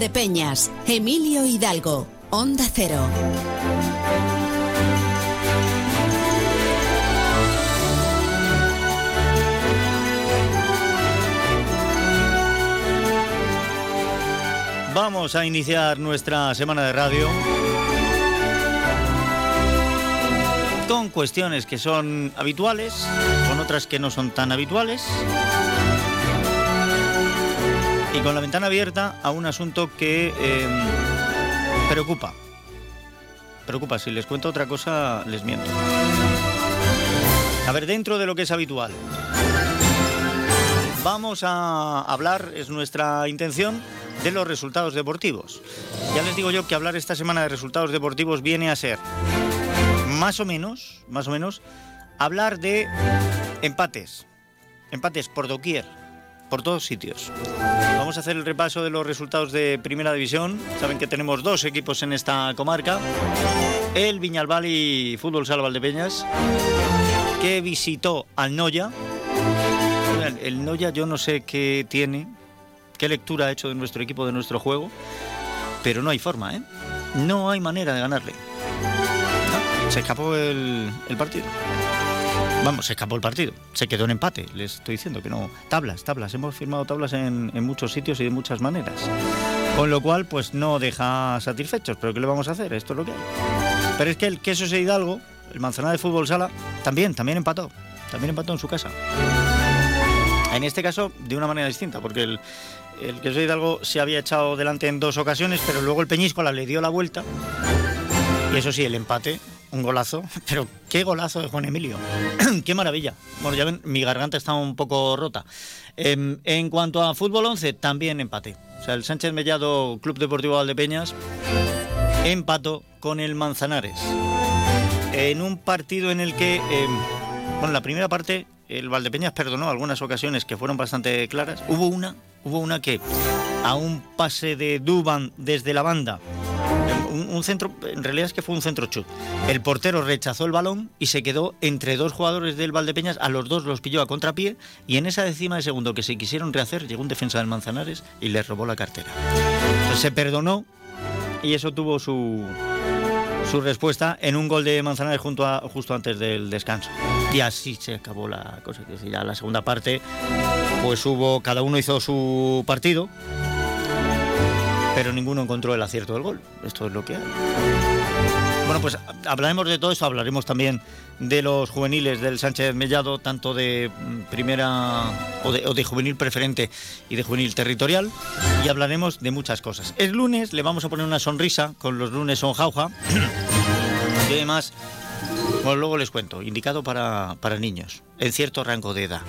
de 1 Valdepeñas, Emilio Hidalgo, Onda Cero. Vamos a iniciar nuestra semana de radio con cuestiones que son habituales, con otras que no son tan habituales y con la ventana abierta a un asunto que em, preocupa. Preocupa, si les cuento otra cosa les miento. A ver, dentro de lo que es habitual, vamos a hablar, es nuestra intención, de los resultados deportivos. Ya les digo yo que hablar esta semana de resultados deportivos viene a ser más o menos, más o menos, hablar de empates. Empates por doquier, por todos sitios. Vamos a hacer el repaso de los resultados de Primera División. Saben que tenemos dos equipos en esta comarca. El Viñalbal y Fútbol Sala Valdepeñas, que visitó al Noya. El Noya yo no sé qué tiene, qué lectura ha hecho de nuestro equipo, de nuestro juego, pero no hay forma, ¿eh? No hay manera de ganarle. se escapó el, partido. Vamos, se escapó el partido. Se quedó en empate. Les estoy diciendo que no. Tablas, tablas. Hemos firmado tablas en, muchos sitios y de muchas maneras. Con lo cual, pues no deja satisfechos. Pero ¿qué le vamos a hacer? Esto es lo que hay. Pero es que el queso de Hidalgo, el Manzanares de Fútbol Sala, también, también empató. También empató en su casa. En este caso, de una manera distinta, porque el, el queso de Hidalgo se había echado delante en dos ocasiones, pero luego el Peñíscola le dio la vuelta. Y eso sí, el empate, un golazo. Pero qué golazo de Juan Emilio. qué maravilla. Bueno, ya ven, mi garganta está un poco rota. Em, en cuanto a fútbol 11, también empate. O sea, el Sánchez Mellado Club Deportivo Valdepeñas empató con el Manzanares. En un partido en el que, em, bueno, la primera parte el Valdepeñas perdonó algunas ocasiones que fueron bastante claras. Hubo una, hubo una que a un pase de Duban desde la banda, un, centro, en realidad es que fue un centro chut. El portero rechazó el balón y se quedó entre dos jugadores del Valdepeñas, a los dos los pilló a contrapié y en esa décima de segundo que se quisieron rehacer llegó un defensa del Manzanares y le robó la cartera. Se perdonó y eso tuvo su, su respuesta en un gol de Manzanares justo antes del descanso. Y así se acabó la cosa. Ya la segunda parte, pues hubo, cada uno hizo su partido, pero ninguno encontró el acierto del gol. Esto es lo que hay. Bueno, pues hablaremos de todo eso, hablaremos también de los juveniles del Sánchez Mellado, tanto de primera o de, juvenil preferente y de juvenil territorial, y hablaremos de muchas cosas. El lunes le vamos a poner una sonrisa con los lunes son jauja, y además, bueno, luego les cuento, indicado para, para niños, en cierto rango de edad.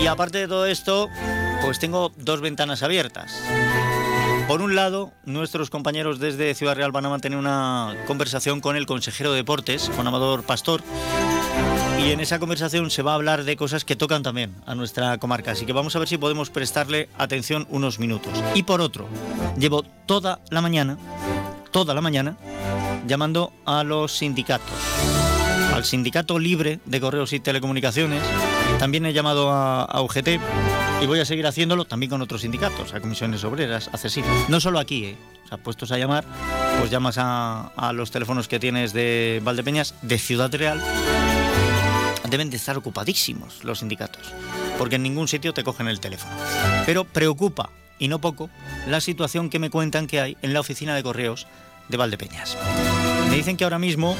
Y aparte de todo esto, pues tengo dos ventanas abiertas. Por un lado, nuestros compañeros desde Ciudad Real van a mantener una conversación con el consejero de deportes, con Amador Pastor, y en esa conversación se va a hablar de cosas que tocan también a nuestra comarca, así que vamos a ver si podemos prestarle atención unos minutos. Y por otro, llevo toda la mañana, toda la mañana, llamando a los sindicatos, al Sindicato Libre de Correos y Telecomunicaciones, también he llamado a, UGT y voy a seguir haciéndolo también con otros sindicatos, a comisiones obreras, a. No solo aquí, ¿eh? O sea, puestos a llamar, pues llamas a, a los teléfonos que tienes de Valdepeñas, de Ciudad Real. Deben de estar ocupadísimos los sindicatos, porque en ningún sitio te cogen el teléfono. Pero preocupa, y no poco, la situación que me cuentan que hay en la oficina de correos de Valdepeñas. Me dicen que ahora mismo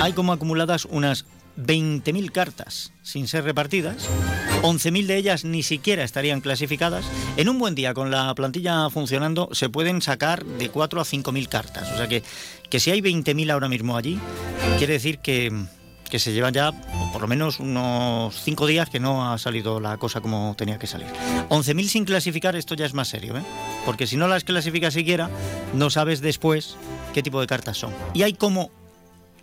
hay como acumuladas unas 20.000 cartas sin ser repartidas, 11.000 de ellas ni siquiera estarían clasificadas. En un buen día, con la plantilla funcionando, se pueden sacar de 4 a 5.000 cartas. O sea que, que si hay 20.000 ahora mismo allí, quiere decir que, que se llevan ya por lo menos unos 5 días que no ha salido la cosa como tenía que salir. 11.000 sin clasificar, esto ya es más serio, ¿eh? porque si no las clasificas siquiera, no sabes después qué tipo de cartas son. Y hay como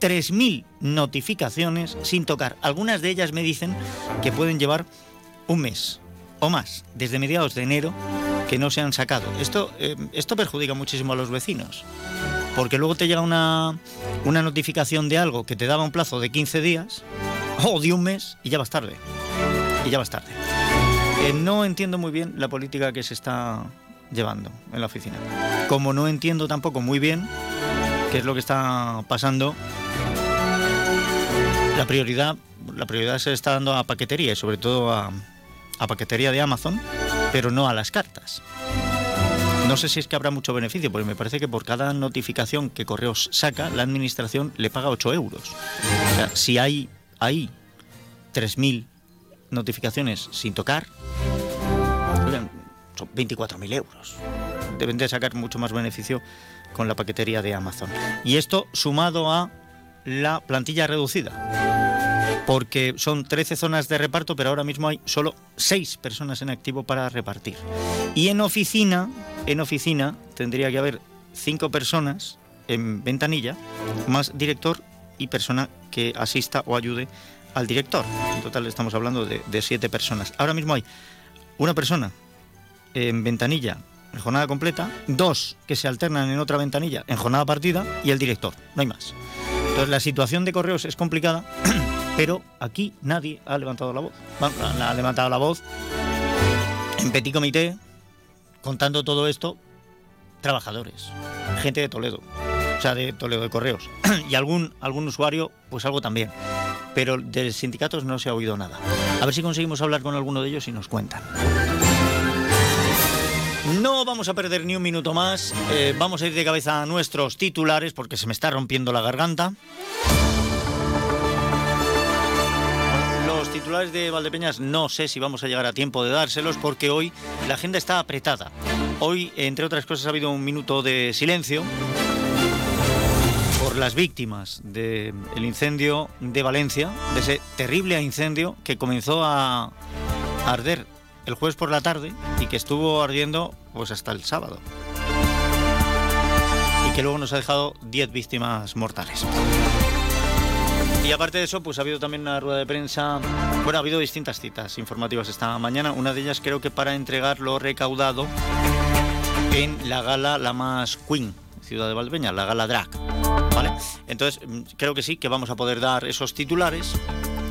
3.000 notificaciones sin tocar. Algunas de ellas me dicen que pueden llevar un mes o más, desde mediados de enero, que no se han sacado. Esto, eh, esto perjudica muchísimo a los vecinos, porque luego te llega una, una notificación de algo que te daba un plazo de 15 días o de un mes y ya vas tarde. Y ya vas tarde. que no entiendo muy bien la política que se está llevando en la oficina. Como no entiendo tampoco muy bien qué es lo que está pasando, la prioridad, la prioridad se está dando a paquetería y sobre todo a, paquetería de Amazon, pero no a las cartas. No sé si es que habrá mucho beneficio, porque me parece que por cada notificación que Correos saca, la administración le paga 8 euros. Si hay ahí 3.000 notificaciones sin tocar, son 24.000 euros. Deben de sacar mucho más beneficio con la paquetería de Amazon. Y esto sumado a la plantilla reducida. Porque son 13 zonas de reparto, pero ahora mismo hay solo 6 personas en activo para repartir. Y en oficina, en oficina tendría que haber 5 personas en ventanilla, más director y persona que asista o ayude al director. En total estamos hablando de, siete personas. Ahora mismo hay una persona en ventanilla en jornada completa, dos que se alternan en otra ventanilla en jornada partida y el director, no hay más. Entonces la situación de correos es complicada, pero aquí nadie ha levantado la voz. Bueno, ha levantado la voz en petit comité, contando todo esto, trabajadores, gente de Toledo, o sea, de Toledo de Correos, y algún, algún usuario, pues algo también. Pero de sindicatos no se ha oído nada. A ver si conseguimos hablar con alguno de ellos y nos cuentan. No vamos a perder ni un minuto más. Eh, vamos a ir de cabeza a nuestros titulares porque se me está rompiendo la garganta. Titulares de Valdepeñas no sé si vamos a llegar a tiempo de dárselos porque hoy la agenda está apretada. Hoy, entre otras cosas, ha habido un minuto de silencio por las víctimas del incendio de Valencia, de ese terrible incendio que comenzó a arder el jueves por la tarde y que estuvo ardiendo pues hasta el sábado. Y que luego nos ha dejado 10 víctimas mortales. Y aparte de eso, pues ha habido también una rueda de prensa. Bueno, ha habido distintas citas informativas esta mañana. Una de ellas creo que para entregar lo recaudado en la gala la más Queen, Ciudad de Valdepeña, la gala Drag. ¿Vale? Entonces, creo que sí, que vamos a poder dar esos titulares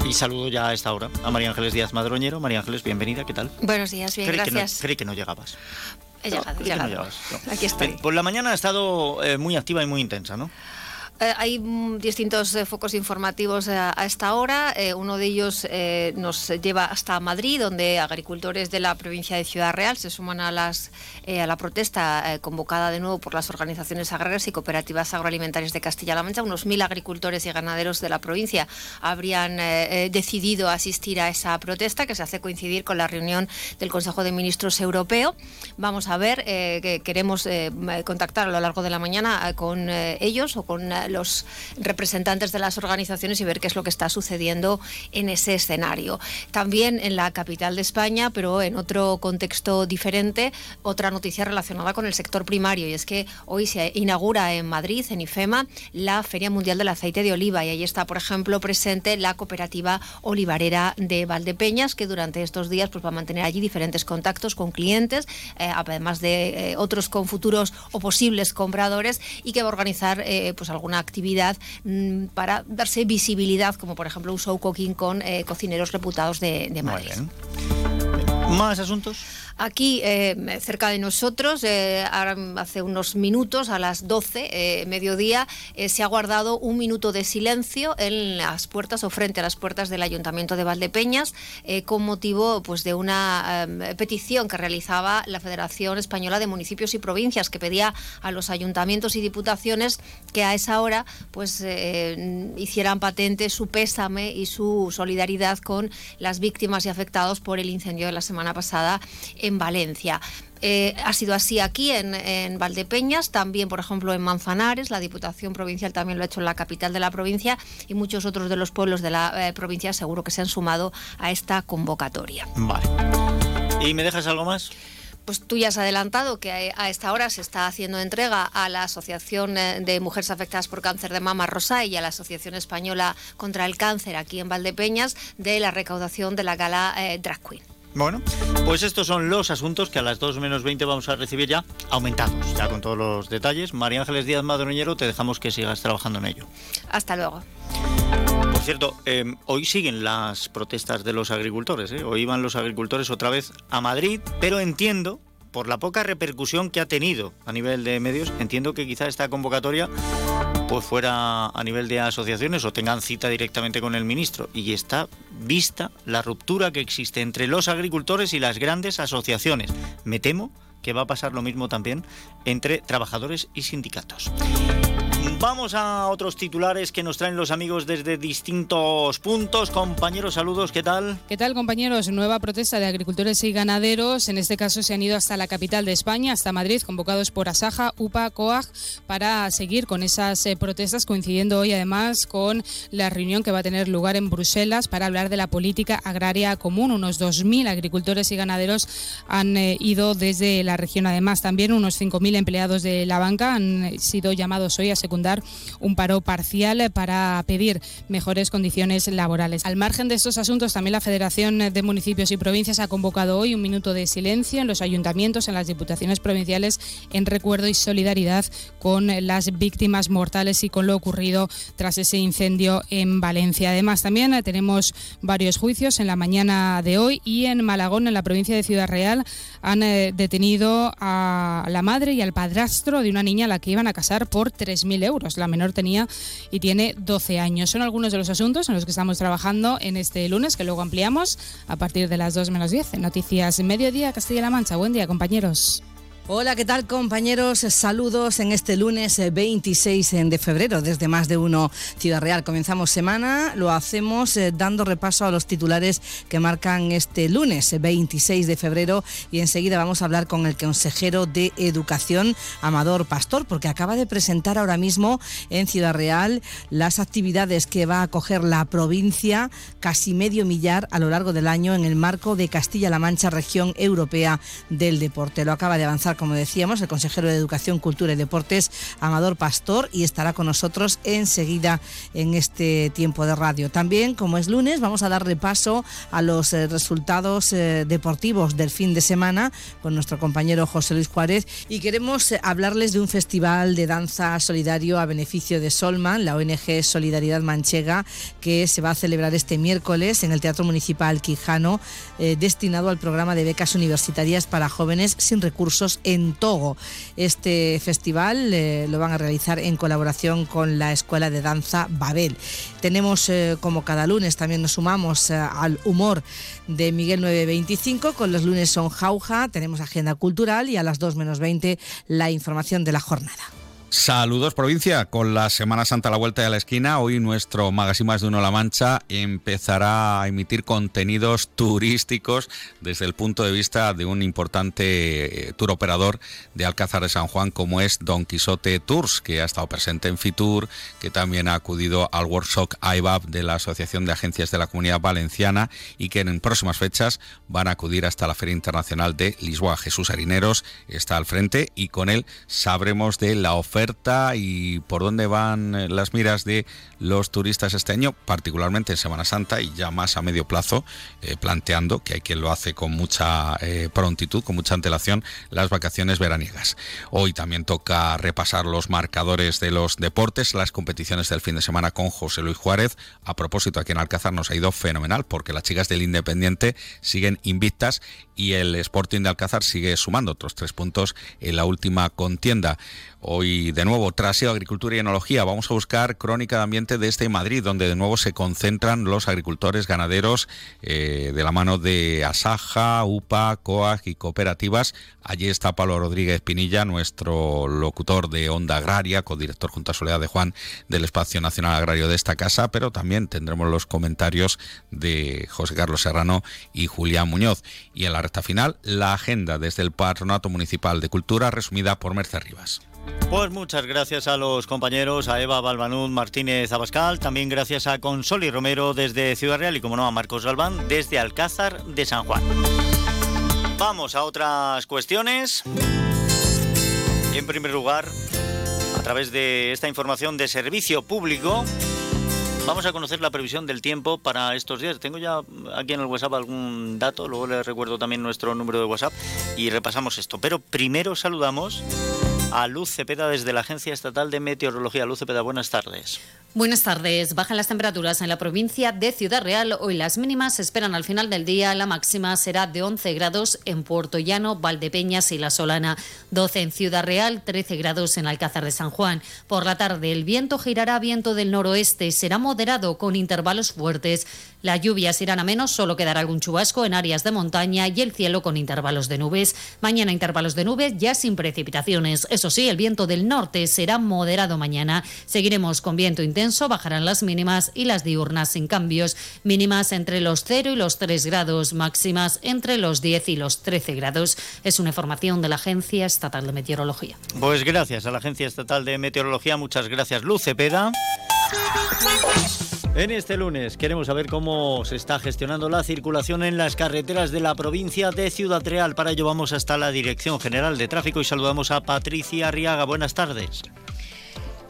y saludo ya a esta hora a María Ángeles Díaz Madroñero. María Ángeles, bienvenida, ¿qué tal? Buenos días, bien, creí gracias. Que no, creí que no llegabas. He llegado, he no llegado. llegabas, no. Aquí estoy. Por la mañana ha estado eh, muy activa y muy intensa, ¿no? Eh, hay mm, distintos eh, focos informativos eh, a esta hora. Uno de ellos nos lleva hasta Madrid, donde agricultores de la provincia de Ciudad Real se suman a, las, a la protesta convocada de nuevo por las organizaciones agrarias y cooperativas agroalimentarias de Castilla-La Mancha. Unos mil agricultores y ganaderos de la provincia habrían decidido asistir a esa protesta que se hace coincidir con la reunión del Consejo de Ministros Europeo. Vamos a ver, que queremos contactar a lo largo de la mañana con ellos o con los representantes de las organizaciones y ver qué es lo que está sucediendo en ese escenario. También en la capital de España, pero en otro contexto diferente, otra noticia relacionada con el sector primario y es que hoy se inaugura en Madrid, en IFEMA, la Feria Mundial del Aceite de Oliva y ahí está, por ejemplo, presente la cooperativa olivarera de Valdepeñas que durante estos días pues, va a mantener allí diferentes contactos con clientes, eh, además de eh, otros con futuros o posibles compradores y que va a organizar eh, pues alguna actividad mm, para darse visibilidad, como por ejemplo un show cooking con eh, cocineros reputados de, de Madrid. ¿Más asuntos? Aquí, eh, cerca de nosotros, eh, hace unos minutos, a las 12, eh, mediodía, se ha guardado un minuto de silencio en las puertas o frente a las puertas del Ayuntamiento de Valdepeñas, con motivo pues, de una eh, petición que realizaba la Federación Española de Municipios y Provincias, que pedía a los ayuntamientos y diputaciones que a esa hora pues, hicieran patente su pésame y su solidaridad con las víctimas y afectados por el incendio de la semana pasada en Valencia. Eh, ha sido así aquí en, en, Valdepeñas, también por ejemplo en Manzanares, la Diputación Provincial también lo ha hecho en la capital de la provincia y muchos otros de los pueblos de la eh, provincia seguro que se han sumado a esta convocatoria. Vale. ¿Y me dejas algo más? Pues tú ya has adelantado que a esta hora se está haciendo entrega a la Asociación eh, de Mujeres Afectadas por Cáncer de Mama Rosa y a la Asociación Española contra el Cáncer aquí en Valdepeñas de la recaudación de la gala eh, Drag Queen. Bueno, pues estos son los asuntos que a las 2 menos 20 vamos a recibir ya aumentados, ya con todos los detalles. María Ángeles Díaz Madroñero, te dejamos que sigas trabajando en ello. Hasta luego. Pues cierto, em, hoy siguen las protestas de los agricultores. ¿eh? Hoy van los agricultores otra vez a Madrid, pero entiendo, por la poca repercusión que ha tenido a nivel de medios, entiendo que quizá esta convocatoria pues fuera a nivel de asociaciones o tengan cita directamente con el ministro. Y está vista la ruptura que existe entre los agricultores y las grandes asociaciones. Me temo que va a pasar lo mismo también entre trabajadores y sindicatos. Vamos a otros titulares que nos traen los amigos desde distintos puntos. Compañeros, saludos, ¿qué tal? ¿Qué tal, compañeros? Nueva protesta de agricultores y ganaderos. En este caso se han ido hasta la capital de España, hasta Madrid, convocados por Asaja, UPA, COAG, para seguir con esas eh, protestas, coincidiendo hoy además con la reunión que va a tener lugar en Bruselas para hablar de la política agraria común. Unos 2.000 agricultores y ganaderos han eh, ido desde la región. Además, también unos 5.000 empleados de la banca han sido llamados hoy a secundar un paro parcial para pedir mejores condiciones laborales. Al margen de estos asuntos, también la Federación de Municipios y Provincias ha convocado hoy un minuto de silencio en los ayuntamientos, en las diputaciones provinciales, en recuerdo y solidaridad con las víctimas mortales y con lo ocurrido tras ese incendio en Valencia. Además, también tenemos varios juicios en la mañana de hoy y en Malagón, en la provincia de Ciudad Real, han eh, detenido a la madre y al padrastro de una niña a la que iban a casar por 3.000 euros. La menor tenía y tiene 12 años. Son algunos de los asuntos en los que estamos trabajando en este lunes, que luego ampliamos a partir de las 2 menos 10 en Noticias Mediodía Castilla-La Mancha. Buen día, compañeros. Hola, ¿qué tal compañeros? Saludos en este lunes 26 eh, de febrero desde Más de Uno Ciudad Real. Comenzamos semana, lo hacemos eh, dando repaso a los titulares que marcan este lunes 26 de febrero y enseguida vamos a hablar con el consejero de Educación, Amador Pastor, porque acaba de presentar ahora mismo en Ciudad Real las actividades que va a acoger la provincia, casi medio millar a lo largo del año en el marco de Castilla-La Mancha, región europea del deporte. Lo acaba de avanzar como decíamos, el consejero de Educación, Cultura y Deportes, Amador Pastor, y estará con nosotros enseguida en este tiempo de radio. También, como es lunes, vamos a dar repaso a los eh, resultados eh, deportivos del fin de semana con nuestro compañero José Luis Juárez y queremos eh, hablarles de un festival de danza solidario a beneficio de Solman, la ONG Solidaridad Manchega, que se va a celebrar este miércoles en el Teatro Municipal Quijano, destinado al programa de becas universitarias para jóvenes sin recursos en Togo. Este festival eh, lo van a realizar en colaboración con la Escuela de Danza Babel. Tenemos, eh, como cada lunes, también nos sumamos eh, al humor de Miguel 925, con los lunes son Jauja, tenemos agenda cultural y a las 2 menos 20 la información de la jornada. Saludos provincia, con la Semana Santa a la vuelta de la esquina, hoy nuestro Magazine Más de Uno La Mancha empezará a emitir contenidos turísticos desde el punto de vista de un importante eh, tour operador de Alcázar de San Juan como es Don Quijote Tours, que ha estado presente en Fitur, que también ha acudido al workshop IBAB de la Asociación de Agencias de la Comunidad Valenciana y que en próximas fechas van a acudir hasta la Feria Internacional de Lisboa. Jesús Harineros está al frente y con él sabremos de la oferta y por dónde van eh, las miras de los turistas este año, particularmente en Semana Santa y ya más a medio plazo, eh, planteando que hay quien lo hace con mucha eh, prontitud, con mucha antelación, las vacaciones veraniegas. Hoy también toca repasar los marcadores de los deportes, las competiciones del fin de semana con José Luis Juárez. A propósito, aquí en Alcázar nos ha ido fenomenal porque las chicas del Independiente siguen invictas y el Sporting de Alcázar sigue sumando otros tres puntos en la última contienda. Hoy, de nuevo, traseo, agricultura y enología, vamos a buscar crónica de ambiente de este Madrid, donde de nuevo se concentran los agricultores ganaderos eh, de la mano de Asaja, UPA, COAG y cooperativas. Allí está Pablo Rodríguez Pinilla, nuestro locutor de Onda Agraria, codirector junto a Soledad de Juan del Espacio Nacional Agrario de esta casa, pero también tendremos los comentarios de José Carlos Serrano y Julián Muñoz. Y en la recta final, la agenda desde el Patronato Municipal de Cultura, resumida por Merce Rivas. Pues muchas gracias a los compañeros, a Eva Balbanud Martínez Abascal, también gracias a Consoli Romero desde Ciudad Real y como no a Marcos Galván desde Alcázar de San Juan. Vamos a otras cuestiones. En primer lugar, a través de esta información de servicio público, Vamos a conocer la previsión del tiempo para estos días. Tengo ya aquí en el WhatsApp algún dato, luego les recuerdo también nuestro número de WhatsApp y repasamos esto. Pero primero saludamos a Luz Cepeda desde la Agencia Estatal de Meteorología. Luz Cepeda, buenas tardes. Buenas tardes. Bajan las temperaturas en la provincia de Ciudad Real. Hoy las mínimas esperan al final del día. La máxima será de 11 grados en Puerto Llano, Valdepeñas y La Solana. 12 en Ciudad Real, 13 grados en Alcázar de San Juan. Por la tarde el viento girará viento del noroeste. Será moderado con intervalos fuertes. Las lluvias irán a menos, solo quedará algún chubasco en áreas de montaña y el cielo con intervalos de nubes. Mañana intervalos de nubes ya sin precipitaciones. Eso sí, el viento del norte será moderado mañana. Seguiremos con viento intenso, bajarán las mínimas y las diurnas sin cambios. Mínimas entre los 0 y los 3 grados, máximas entre los 10 y los 13 grados. Es una información de la Agencia Estatal de Meteorología. Pues gracias a la Agencia Estatal de Meteorología. Muchas gracias, Luz Cepeda. En este lunes queremos saber cómo se está gestionando la circulación en las carreteras de la provincia de Ciudad Real. Para ello vamos hasta la Dirección General de Tráfico y saludamos a Patricia Arriaga. Buenas tardes.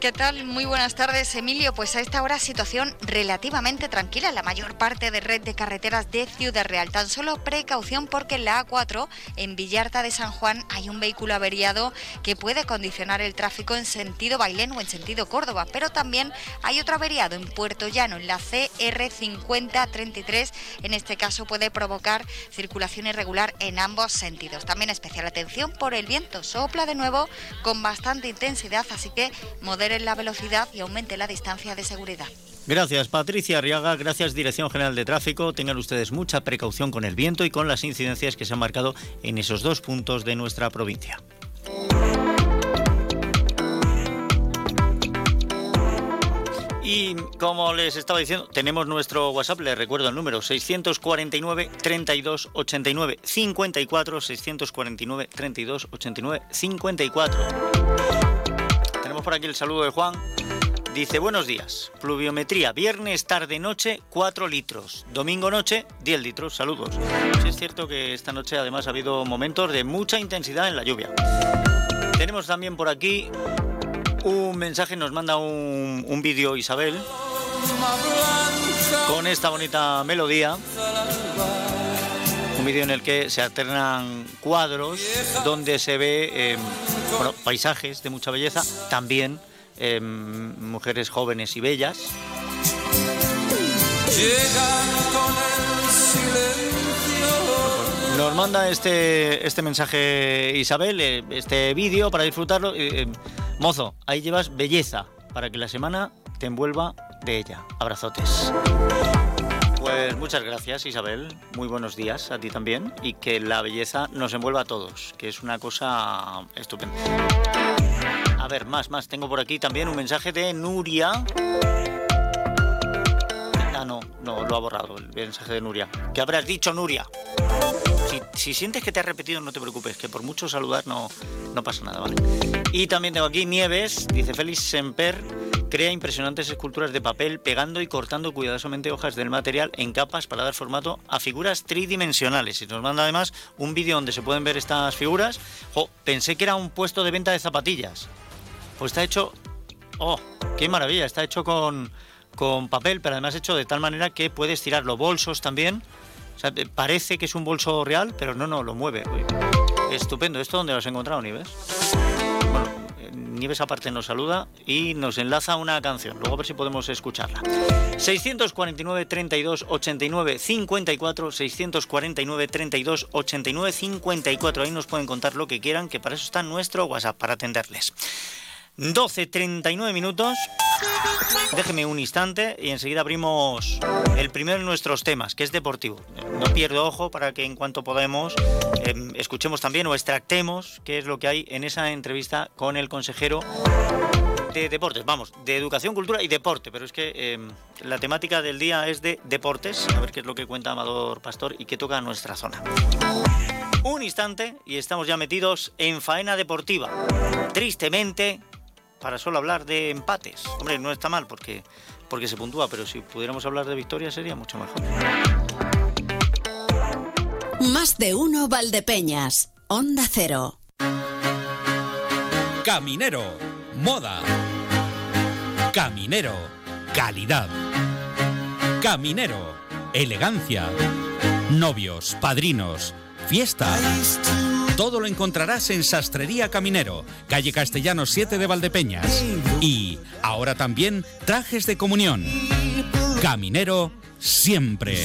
¿Qué tal? Muy buenas tardes, Emilio. Pues a esta hora situación relativamente tranquila la mayor parte de red de carreteras de Ciudad Real. Tan solo precaución porque en la A4, en Villarta de San Juan, hay un vehículo averiado que puede condicionar el tráfico en sentido Bailén o en sentido Córdoba. Pero también hay otro averiado en Puerto Llano, en la CR5033. En este caso puede provocar circulación irregular en ambos sentidos. También especial atención por el viento. Sopla de nuevo con bastante intensidad, así que la velocidad y aumente la distancia de seguridad. Gracias Patricia Arriaga, gracias Dirección General de Tráfico. Tengan ustedes mucha precaución con el viento y con las incidencias que se han marcado en esos dos puntos de nuestra provincia. Y como les estaba diciendo, tenemos nuestro WhatsApp, les recuerdo el número 649 32 89 54 649 32 89 54. Por aquí el saludo de Juan. Dice, buenos días. Pluviometría, viernes, tarde, noche, 4 litros. Domingo, noche, 10 litros. Saludos. Es cierto que esta noche además ha habido momentos de mucha intensidad en la lluvia. Tenemos también por aquí un mensaje, nos manda un, un vídeo Isabel con esta bonita melodía. Un vídeo en el que se alternan cuadros donde se ve eh, bueno, paisajes de mucha belleza, también eh, mujeres jóvenes y bellas. Nos manda este, este mensaje Isabel, eh, este vídeo para disfrutarlo. Eh, eh, mozo, ahí llevas belleza para que la semana te envuelva de ella. Abrazotes. Pues muchas gracias Isabel, muy buenos días a ti también y que la belleza nos envuelva a todos, que es una cosa estupenda. A ver, más, más, tengo por aquí también un mensaje de Nuria. No, lo ha borrado el mensaje de Nuria. ¿Qué habrás dicho, Nuria? Si, si sientes que te has repetido, no te preocupes, que por mucho saludar no, no pasa nada, ¿vale? Y también tengo aquí Nieves, dice Félix Semper, crea impresionantes esculturas de papel pegando y cortando cuidadosamente hojas del material en capas para dar formato a figuras tridimensionales. Y nos manda además un vídeo donde se pueden ver estas figuras. Pensé que era un puesto de venta de zapatillas. Pues está hecho... ¡Oh! ¡Qué maravilla! Está hecho con, con papel, pero además hecho de tal manera que puedes tirar los bolsos también. O sea, parece que es un bolso real, pero no, no, lo mueve. Estupendo. ¿Esto dónde lo has encontrado, Nieves? Bueno, eh, Nieves aparte nos saluda y nos enlaza una canción. Luego a ver si podemos escucharla. 649 32 89 54 649 32 89 54 ahí nos pueden contar lo que quieran que para eso está nuestro WhatsApp para atenderles 12.39 minutos déjeme un instante y enseguida abrimos el primero de nuestros temas que es deportivo no pierdo ojo para que en cuanto podamos eh, escuchemos también o extractemos qué es lo que hay en esa entrevista con el consejero de deportes, vamos, de educación, cultura y deporte, pero es que eh, la temática del día es de deportes, a ver qué es lo que cuenta Amador Pastor y qué toca nuestra zona. Un instante y estamos ya metidos en faena deportiva. Tristemente, para solo hablar de empates. Hombre, no está mal porque, porque se puntúa, pero si pudiéramos hablar de victorias sería mucho mejor. Más de uno Valdepeñas. Onda Cero. Caminero, moda. Caminero, calidad. Caminero, elegancia. Novios, padrinos, fiesta. Todo lo encontrarás en Sastrería Caminero, calle Castellano 7 de Valdepeñas. Y ahora también trajes de comunión. Caminero siempre.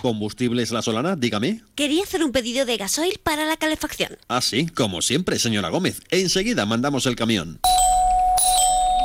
¿Combustibles La Solana? Dígame. Quería hacer un pedido de gasoil para la calefacción. Ah, sí, como siempre, señora Gómez. Enseguida mandamos el camión.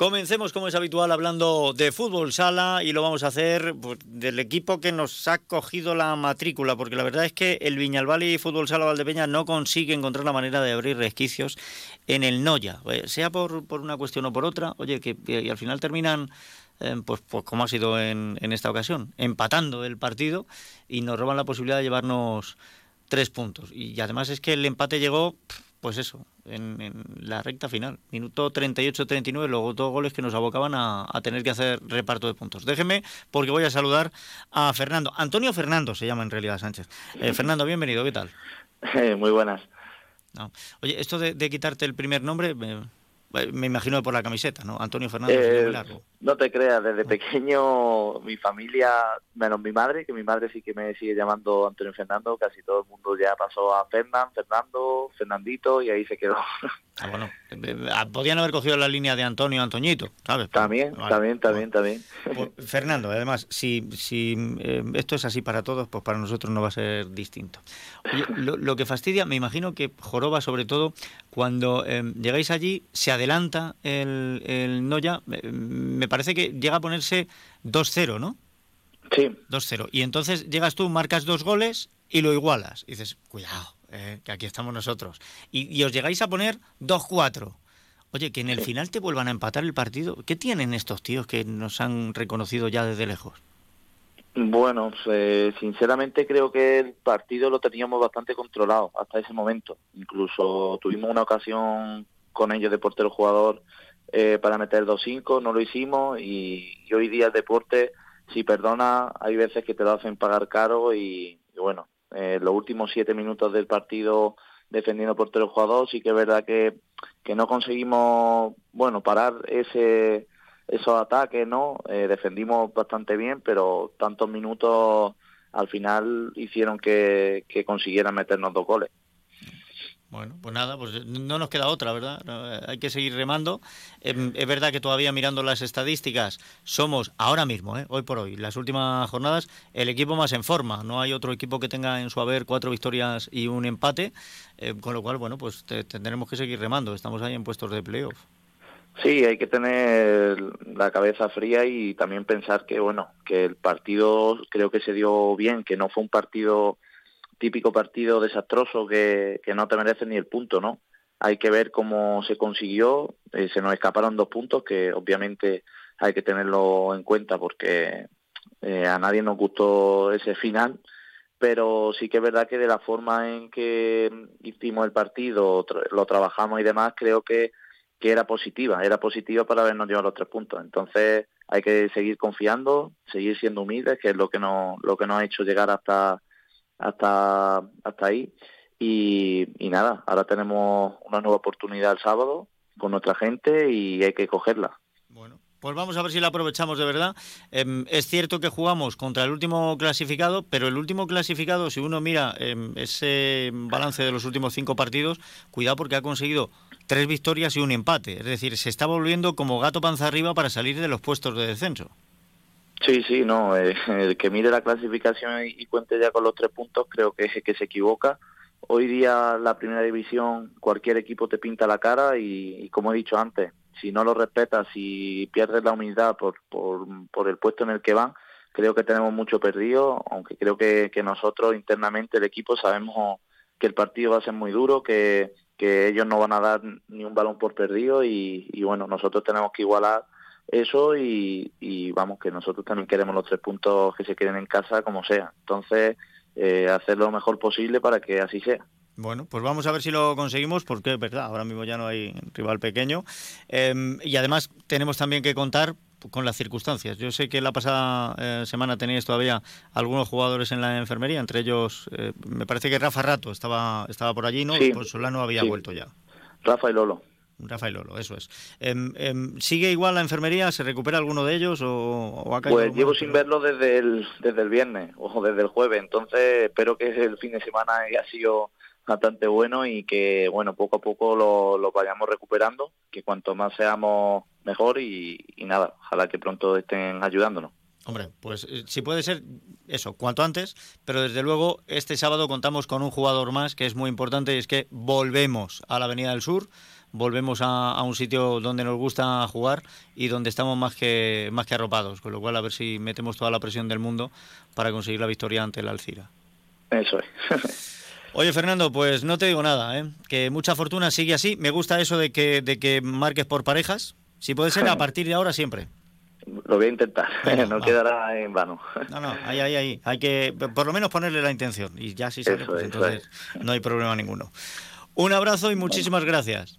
Comencemos, como es habitual, hablando de fútbol sala y lo vamos a hacer pues, del equipo que nos ha cogido la matrícula, porque la verdad es que el Viñalbal y Fútbol Sala Valdepeña no consigue encontrar la manera de abrir resquicios en el Noya, eh, sea por, por una cuestión o por otra, oye, que y al final terminan eh, pues, pues como ha sido en, en esta ocasión, empatando el partido y nos roban la posibilidad de llevarnos tres puntos. Y además es que el empate llegó, pues eso, en, en la recta final. Minuto 38-39, luego dos goles que nos abocaban a, a, tener que hacer reparto de puntos. Déjeme, porque voy a saludar a Fernando. Antonio Fernando se llama en realidad Sánchez. Eh, Fernando, bienvenido, ¿qué tal? Muy buenas. No. Oye, esto de, de, quitarte el primer nombre, me, me imagino por la camiseta, ¿no? Antonio Fernando. Eh, no te creas, desde pequeño mi familia, menos mi madre, que mi madre sí que me sigue llamando Antonio Fernando, casi todo el mundo ya pasó a Fernán, Fernando, Fernandito y ahí se quedó. Ah, bueno, podían haber cogido la línea de Antonio Antoñito, ¿sabes? También, vale. también, también, también. Pues, Fernando, además, si, si eh, esto es así para todos, pues para nosotros no va a ser distinto. Oye, lo, lo, que fastidia, me imagino que joroba sobre todo cuando eh, llegáis allí, se adelanta el, el Noya, me parece que llega a ponerse 2-0, ¿no? Sí. 2-0. Y entonces llegas tú, marcas dos goles y lo igualas. Y dices, cuidado, eh, que aquí estamos nosotros. Y, y os llegáis a poner 2-4. Oye, que en el sí. final te vuelvan a empatar el partido. ¿Qué tienen estos tíos que nos han reconocido ya desde lejos? Bueno, eh, sinceramente creo que el partido lo teníamos bastante controlado hasta ese momento. Incluso tuvimos una ocasión con ellos de portero jugador eh, para meter 2-5, no lo hicimos y, hoy día el deporte, si perdona, hay veces que te lo hacen pagar caro y, y bueno, eh, los últimos siete minutos del partido defendiendo portero jugador, sí que es verdad que, que no conseguimos, bueno, parar ese esos ataques, ¿no? Eh, defendimos bastante bien, pero tantos minutos al final hicieron que, que consiguieran meternos dos goles. Bueno, pues nada, pues no nos queda otra, ¿verdad? Hay que seguir remando. Es verdad que todavía mirando las estadísticas somos ahora mismo, ¿eh? hoy por hoy, las últimas jornadas, el equipo más en forma. No hay otro equipo que tenga en su haber cuatro victorias y un empate, eh, con lo cual, bueno, pues te, tendremos que seguir remando. Estamos ahí en puestos de playoff. Sí, hay que tener la cabeza fría y también pensar que, bueno, que el partido creo que se dio bien, que no fue un partido típico partido desastroso que, que no te merece ni el punto, ¿no? Hay que ver cómo se consiguió, eh, se nos escaparon dos puntos que obviamente hay que tenerlo en cuenta porque eh, a nadie nos gustó ese final, pero sí que es verdad que de la forma en que hicimos el partido, lo trabajamos y demás, creo que que era positiva, era positiva para habernos llevado los tres puntos. Entonces hay que seguir confiando, seguir siendo humildes, que es lo que nos, lo que nos ha hecho llegar hasta, hasta, hasta ahí. y, nada, ahora tenemos una nueva oportunidad el sábado con nuestra gente y hay que cogerla. Bueno, pues vamos a ver si la aprovechamos de verdad. Em, es cierto que jugamos contra el último clasificado, pero el último clasificado, si uno mira em, ese balance de los últimos cinco partidos, cuidado porque ha conseguido tres victorias y un empate. Es decir, se está volviendo como gato panza arriba para salir de los puestos de descenso. Sí, sí, no. Eh, el que mire la clasificación y, cuente ya con los tres puntos, creo que, que se equivoca hoy día la primera división cualquier equipo te pinta la cara y, como he dicho antes, si no lo respetas, si pierdes la humildad por, por, el puesto en el que van, creo que tenemos mucho perdido, aunque creo que, nosotros internamente el equipo sabemos que el partido va a ser muy duro, que, que ellos no van a dar ni un balón por perdido y, y bueno, nosotros tenemos que igualar eso y, y, vamos, que nosotros también queremos los tres puntos que se queden en casa como sea. Entonces, eh, hacer lo mejor posible para que así sea. Bueno, pues vamos a ver si lo conseguimos, porque es verdad, ahora mismo ya no hay rival pequeño. Em, y además tenemos también que contar con las circunstancias. Yo sé que la pasada eh, semana teníais todavía algunos jugadores en la enfermería, entre ellos eh, me parece que Rafa Rato estaba, estaba por allí, ¿no? pues Solano había vuelto ya. Rafa y Lolo. Rafael Lolo, eso es. Em, em, ¿Sigue igual la enfermería? ¿Se recupera alguno de ellos o, ha caído Pues llevo sin verlo desde el, desde el viernes o desde el jueves, entonces espero que el fin de semana haya sido bastante bueno y que, bueno, poco a poco lo, vayamos recuperando, que cuanto más seamos mejor y, nada, ojalá que pronto estén ayudándonos. Hombre, pues eh, si puede ser eso, cuanto antes, pero desde luego este sábado contamos con un jugador más que es muy importante y es que volvemos a la Avenida del Sur volvemos a, un sitio donde nos gusta jugar y donde estamos más que, más que arropados, con lo cual a ver si metemos toda la presión del mundo para conseguir la victoria ante el Alcira. Eso es. Oye, Fernando, pues no te digo nada, ¿eh? que mucha fortuna sigue así. Me gusta eso de que, de que marques por parejas. Si puede ser, a partir de ahora siempre. Lo voy a intentar, no quedará en vano. No, no, ahí, ahí, ahí. Hay que por lo menos ponerle la intención. Y ya si sale, pues entonces no hay problema ninguno. Un abrazo y muchísimas gracias.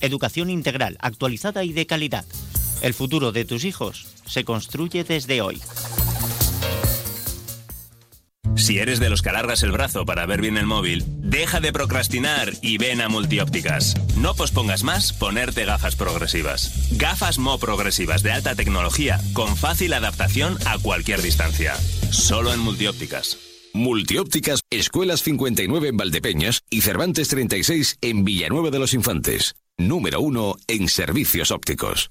Educación integral, actualizada y de calidad. El futuro de tus hijos se construye desde hoy. Si eres de los que alargas el brazo para ver bien el móvil, deja de procrastinar y ven a Multiópticas. No pospongas más ponerte gafas progresivas. Gafas Mo progresivas de alta tecnología con fácil adaptación a cualquier distancia. Solo en Multiópticas. Multiópticas, Escuelas 59 en Valdepeñas y Cervantes 36 en Villanueva de los Infantes número uno en servicios ópticos.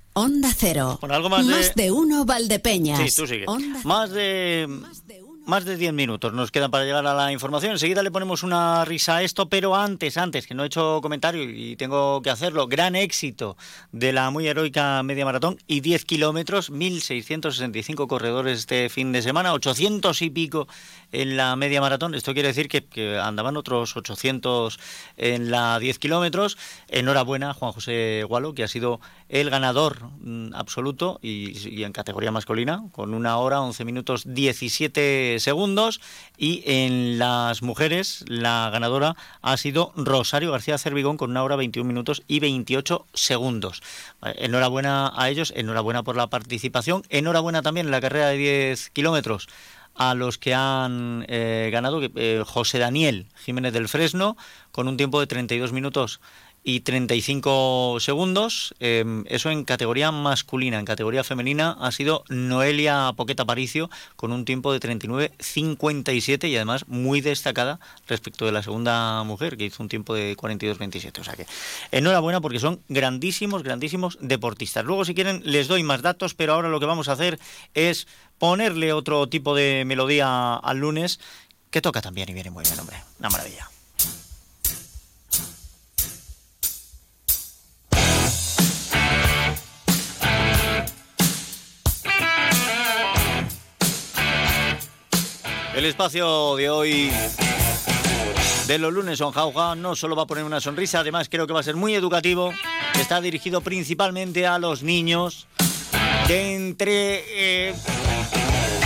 Onda Cero. algo más, de... uno Valdepeñas. Sí, tú sigue. Más de... Más de 10 minutos nos quedan para llegar a la información. Enseguida le ponemos una risa a esto, pero antes, antes, que no he hecho comentario y tengo que hacerlo. Gran éxito de la muy heroica media maratón y 10 kilómetros, 1.665 corredores este fin de semana, 800 y pico en la media maratón. Esto quiere decir que, andaban otros 800 en la 10 kilómetros. Enhorabuena, Juan José Gualo, que ha sido el ganador mm, absoluto y, en categoría masculina, con una hora, 11 minutos, 17 segundos. Y en las mujeres, la ganadora ha sido Rosario García Cervigón, con una hora, 21 minutos y 28 segundos. Enhorabuena a ellos, enhorabuena por la participación, enhorabuena también en la carrera de 10 kilómetros a los que han eh, ganado, eh, José Daniel Jiménez del Fresno, con un tiempo de 32 minutos y 35 segundos. Em, eso en categoría masculina. En categoría femenina ha sido Noelia Poqueta Paricio con un tiempo de 39.57 y además muy destacada respecto de la segunda mujer que hizo un tiempo de 42.27. O sea que enhorabuena porque son grandísimos, grandísimos deportistas. Luego si quieren les doy más datos, pero ahora lo que vamos a hacer es ponerle otro tipo de melodía al lunes que toca también y viene muy bien, hombre. Una maravilla. El espacio de hoy de los lunes son Jauja no solo va a poner una sonrisa, además creo que va a ser muy educativo. Está dirigido principalmente a los niños de entre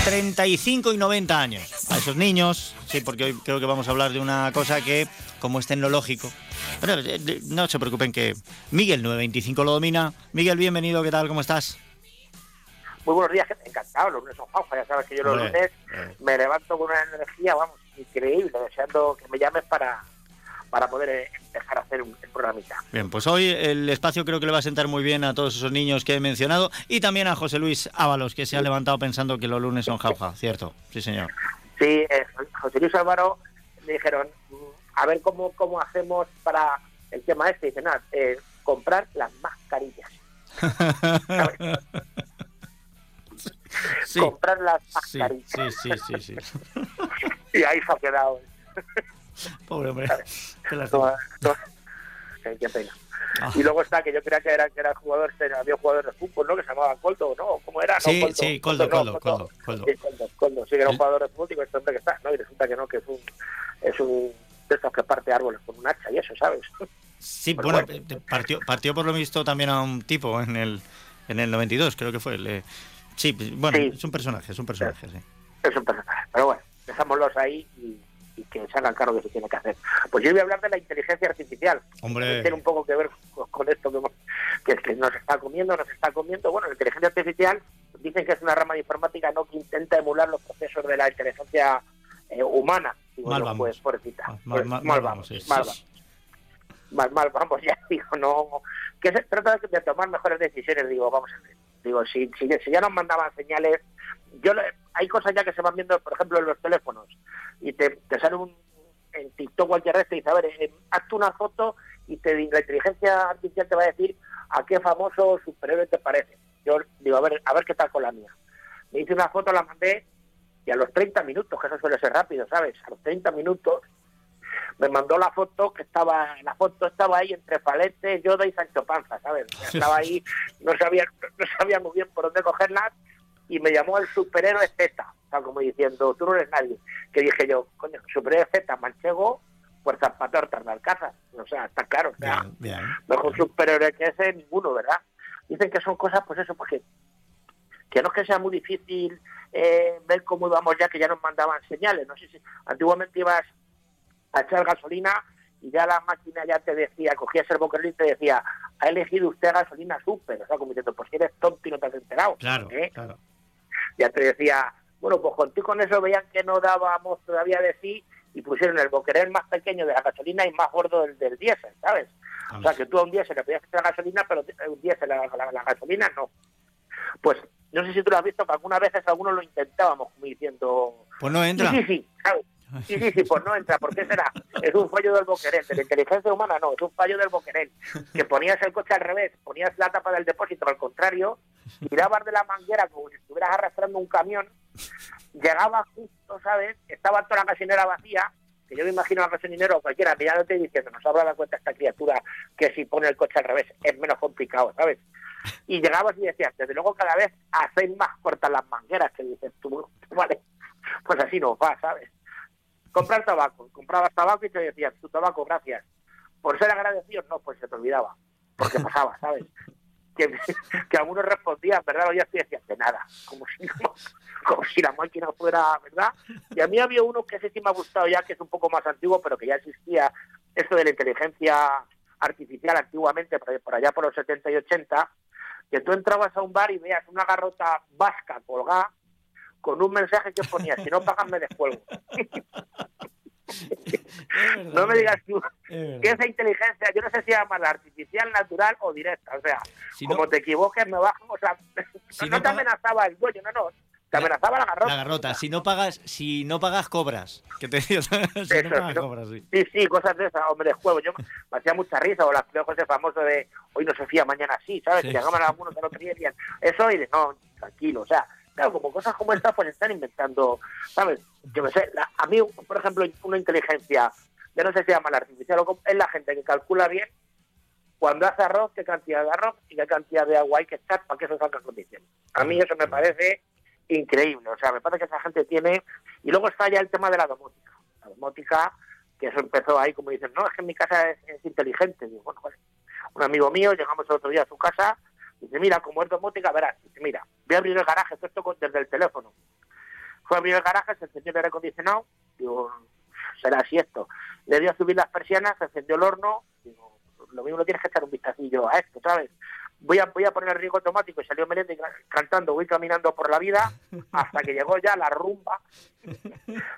35 y 90 años. A esos niños, sí, porque hoy creo que vamos a hablar de una cosa que, como es tecnológico, eh, no se preocupen que Miguel 925 lo domina. Miguel, bienvenido, ¿qué tal? ¿Cómo estás? Muy buenos días, encantado, los lunes son jauja, ya sabes que yo los lunes me levanto con una energía, vamos, increíble, deseando que me llames para, para poder eh, empezar a hacer un, programita. Bien, pues hoy el espacio creo que le va a sentar muy bien a todos esos niños que he mencionado y también a José Luis Ábalos, que se ha levantado pensando que los lunes son jauja, ¿cierto? Sí, señor. Sí, eh, José Luis Álvaro me dijeron, mm, a ver cómo, cómo hacemos para el tema este. Y dice, nada, eh, comprar las mascarillas. comprar las mascarillas. Sí, sí, sí, sí. y ahí se ha quedado. Pobre hombre. Qué pena. Ah. Y luego está que yo creía que era que era jugador, había jugador de fútbol, ¿no? Que se llamaba Coldo, ¿no? ¿Cómo era? Sí, sí, Coldo, Coldo, Coldo, Coldo. Sí, Coldo, Coldo. Sí, que era un jugador de fútbol y este hombre que está, ¿no? Y resulta que no, que es un, es un de estos que parte árboles con un hacha y eso, ¿sabes? Sí, bueno, partió, partió por lo visto también a un tipo en el, en el 92, creo que fue. El, Sí, bueno, es un personaje, es un personaje, sí. Es un personaje, pero bueno, dejámoslos ahí y, que se hagan cargo de lo que tiene que hacer. Pues yo voy a hablar de la inteligencia artificial. Hombre. Tiene un poco que ver con, esto que, que, nos está comiendo, nos está comiendo. Bueno, la inteligencia artificial dicen que es una rama de informática no que intenta emular los procesos de la inteligencia eh, humana. mal vamos. Pues, Mal, mal, mal, vamos, mal, vamos. Mal, mal vamos, ya digo, no. Que se trata de tomar mejores decisiones, digo, vamos a ver Digo, si, si, ya nos mandaban señales, yo hay cosas ya que se van viendo, por ejemplo, en los teléfonos, y te, te sale un en TikTok cualquier vez te dice, a ver, eh, hazte una foto y te, la inteligencia artificial te va a decir a qué famoso superhéroe te parece. Yo digo, a ver, a ver qué tal con la mía. Me hice una foto, la mandé y a los 30 minutos, que eso suele ser rápido, ¿sabes? A los 30 minutos me mandó la foto que estaba, la foto estaba ahí entre Palete, Yoda y Sancho Panza, ¿sabes? Estaba ahí, no sabía, no sabía muy bien por dónde cogerla y me llamó el superhéroe Z, o como diciendo, tú no eres nadie. Que dije yo, coño, superhéroe Z, manchego, fuerzas para de Alcázar. O sea, está claro, o sea, mejor superhéroe que ese, ninguno, ¿verdad? Dicen que son cosas, pues eso, porque que no es que sea muy difícil eh, ver cómo íbamos ya, que ya nos mandaban señales. No sé si antiguamente ibas a echar gasolina y ya la máquina ya te decía, cogías el boquerón y te decía, ha elegido usted gasolina súper, o sea, como diciendo, pues si eres tonto y no te has enterado. Claro, ¿eh? claro. Ya te decía, bueno, pues contigo con eso veían que no dábamos todavía de sí y pusieron el boquerón más pequeño de la gasolina y más gordo del, del diésel, ¿sabes? O sea, que tú a un diésel le podías echar gasolina, pero un diésel la, la, gasolina no. Pues no sé si tú lo has visto, que algunas veces algunos lo intentábamos, como diciendo... Pues no entra. Sí, sí, sí, ¿sabes? Sí, sí, sí, pues no entra. ¿Por qué será? Es un fallo del boquerel. De la inteligencia humana no, es un fallo del boquerel. Que ponías el coche al revés, ponías la tapa del depósito al contrario, tirabas de la manguera como si estuvieras arrastrando un camión, llegabas justo, ¿sabes? Estaba toda la gasolinera vacía, que yo me imagino al gasolinero o cualquiera mirándote y diciendo, nos habrá dado cuenta esta criatura que si pone el coche al revés es menos complicado, ¿sabes? Y llegabas y decías, desde luego cada vez hacéis más cortas las mangueras, que dices tú, vale, Pues así no va, ¿sabes? Comprar tabaco. Comprabas tabaco y te decían, tu tabaco, gracias. Por ser agradecido, no, pues se te olvidaba. Porque pasaba, ¿sabes? Que, que algunos respondían, ¿verdad? Ya estoy decían, de nada. Como si, como si la máquina fuera, ¿verdad? Y a mí había uno que ese sí me ha gustado ya, que es un poco más antiguo, pero que ya existía esto de la inteligencia artificial antiguamente, por por allá por los 70 y 80, que tú entrabas a un bar y veías una garrota vasca colgada con un mensaje que ponía, si no pagan me descuelgo. no me digas tú que esa inteligencia, yo no sé si llamarla artificial, natural o directa, o sea, Si no- como te equivoques me bajo, o sea, Si no, no te amenazaba el dueño, no, no, te amenazaba la garrota. La garrota, si no pagas, si no pagas cobras. Que te digo, si no pagas ¿no? cobras, sí. Sí, sí, cosas de esas, o me descuelgo. Yo me hacía mucha risa, o las creo ese famoso de hoy no se fía, mañana sí, ¿sabes? Sí. Que llegaban algunos al otro día y decían, eso, y de no, tranquilo, o sea, claro, como cosas como estas, pues están inventando, ¿sabes? Yo me sé, a mí, por ejemplo, una inteligencia, ya no sé si llama la artificial o es la gente que calcula bien cuando hace arroz, qué cantidad de arroz y qué cantidad de agua hay que echar para que eso salga condiciones. A mí eso me parece increíble, o sea, me parece que esa gente tiene... Y luego está ya el tema de la domótica. La domótica, que eso empezó ahí, como dicen, no, es que mi casa es, es inteligente. Digo, bueno, vale. Un amigo mío, llegamos el otro día a su casa, dice, mira, como es domótica, verás, dice, mira, voy a abrir el garaje, todo esto desde el teléfono. Fue a abrir el garaje, se encendió el aire acondicionado, digo, será así esto. Le dio a subir las persianas, se encendió el horno, digo, lo mismo le tienes que echar un vistacillo a esto, ¿sabes? Voy a, voy a poner el riego automático y salió Melendi ca- cantando, voy caminando por la vida, hasta que llegó ya la rumba,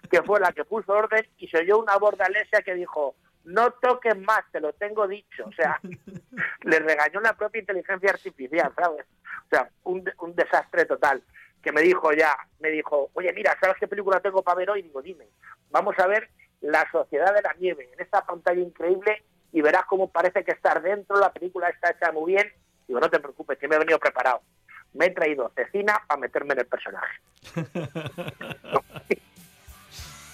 que fue la que puso orden y se oyó una Alesia que dijo, no toques más, te lo tengo dicho. O sea, le regañó la propia inteligencia artificial, ¿sabes? O sea, un, un desastre total. Que me dijo ya, me dijo, oye, mira, ¿sabes qué película tengo para ver hoy? Digo, dime, vamos a ver La Sociedad de la Nieve en esta pantalla increíble y verás cómo parece que estar dentro, la película está hecha muy bien. Digo, no te preocupes, que me he venido preparado. Me he traído cecina para meterme en el personaje.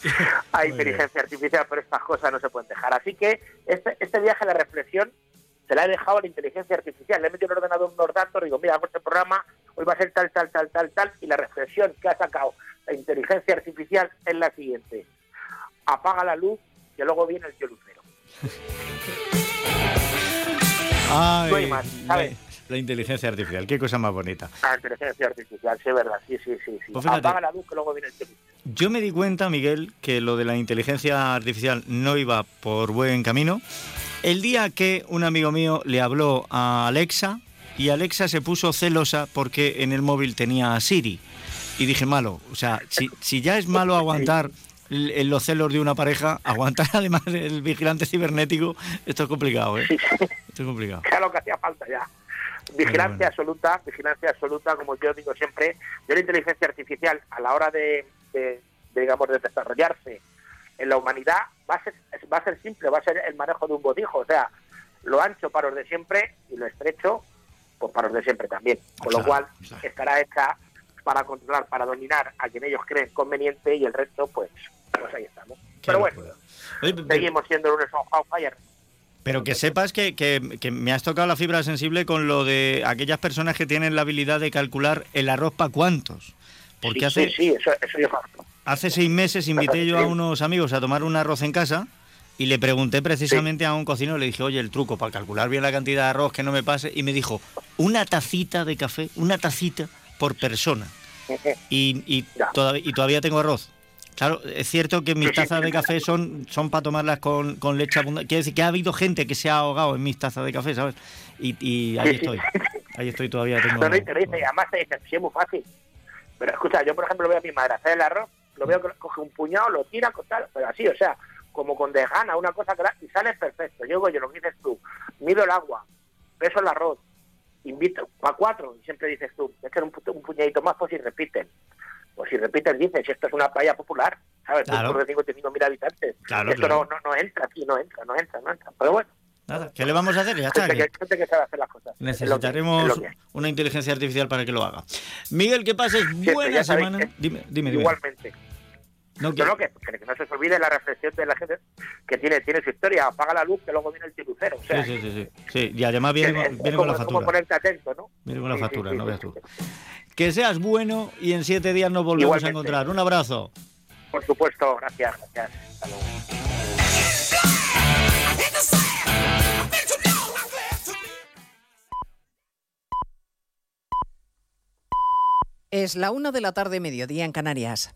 Hay inteligencia artificial, pero estas cosas no se pueden dejar. Así que este, este viaje a la reflexión se la he dejado a la inteligencia artificial. Le he metido en el ordenador unos datos, digo, mira, hago este programa, hoy va a ser tal, tal, tal, tal, tal, y la reflexión que ha sacado la inteligencia artificial es la siguiente. Apaga la luz, que luego viene el tío lucero. Ay, No hay más, ¿sabes? La inteligencia artificial, qué cosa más bonita. La inteligencia artificial, sí, es verdad, sí, sí, sí. sí. Pues fíjate. Apaga la luz, que luego viene el lucero. Yo me di cuenta, Miguel, que lo de la inteligencia artificial no iba por buen camino. El día que un amigo mío le habló a Alexa y Alexa se puso celosa porque en el móvil tenía a Siri. Y dije, malo, o sea, si, si ya es malo aguantar los celos de una pareja, aguantar además el vigilante cibernético, esto es complicado, ¿eh? Esto es complicado. era lo que hacía falta ya. Vigilancia absoluta, vigilancia absoluta, como yo digo siempre, yo la inteligencia artificial a la hora de, de- de, digamos, de desarrollarse en la humanidad va a ser va a ser simple, va a ser el manejo de un botijo, o sea, lo ancho para los de siempre y lo estrecho pues para los de siempre también, con lo cual estará hecha para controlar, para dominar a quien ellos creen conveniente y el resto pues pues ahí estamos. Pero bueno, seguimos siendo lunes on fire. Pero que sepas que, que- que me has tocado la fibra sensible con lo de aquellas personas que tienen la habilidad de calcular el arroz para cuántos. Porque Sí, hace, sí, sí, eso, eso yo hace seis meses invité yo a unos amigos a tomar un arroz en casa y le pregunté precisamente a un cocinero, le dije, oye, el truco para calcular bien la cantidad de arroz que no me pase, y me dijo, una tacita de café, una tacita por persona. Y, y, todavía, y todavía tengo arroz. Claro, es cierto que mis tazas de café son, son para tomarlas con, con leche abundante. Quiere decir que ha habido gente que se ha ahogado en mis tazas de café, ¿sabes? Y, y ahí Sí, estoy. Ahí estoy todavía. Tengo... No, no, y te dice, y además sí, es muy fácil. Pero escucha, yo por ejemplo veo a mi madre hacer el arroz, lo veo que coge un puñado, lo tira, con tal, pero así, o sea, como con dejana, una cosa que la- y sale perfecto. Yo, yo lo que dices tú, mido el agua, peso el arroz, invito a cuatro, y siempre dices tú, echar un, pu- un puñadito más, pues si repiten. Pues si repiten, dices, esto es una playa popular, ¿sabes? Claro. Un pueblo de 55.000 habitantes. Claro, esto claro. No, no, no entra aquí, no entra, no entra, no entra. Pero bueno, Nada, ¿qué le vamos a hacer? Ya está. gente que sabe hacer las cosas. Es lo que- Necesitaremos lo una inteligencia artificial para que lo haga. Miguel, que pases buena semana. dime, dime. Igualmente. No, que... que, no se olvide la reflexión de la gente que tiene, tiene su historia. Apaga la luz que luego viene el tirucero. O sea, sí, sí, sí, sí, Y además viene, viene con la factura. Como ponerte atento, ¿no? Viene con la factura, no veas tú. Que seas bueno y en siete días nos volvemos a encontrar. Un abrazo. Por supuesto, gracias, gracias. Hasta luego. Es la una de la tarde, mediodía en Canarias.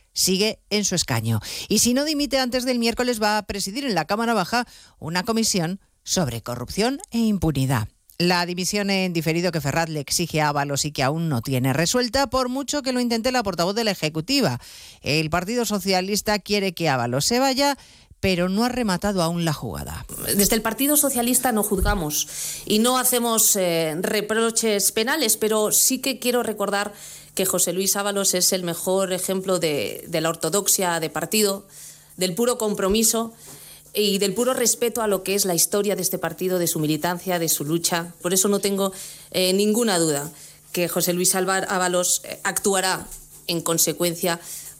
sigue en su escaño. Y si no dimite antes del miércoles, va a presidir en la Cámara Baja una comisión sobre corrupción e impunidad. La dimisión en diferido que Ferraz le exige a Ábalos y que aún no tiene resuelta, por mucho que lo intente la portavoz de la Ejecutiva. El Partido Socialista quiere que Ábalos se vaya, pero no ha rematado aún la jugada. Desde el Partido Socialista no juzgamos y no hacemos eh, reproches penales, pero sí que quiero recordar que José Luis Ábalos es el mejor ejemplo de, la ortodoxia de partido, del puro compromiso y del puro respeto a lo que es la historia de este partido, de su militancia, de su lucha. Por eso no tengo eh, ninguna duda que José Luis Ábalos eh, actuará en consecuencia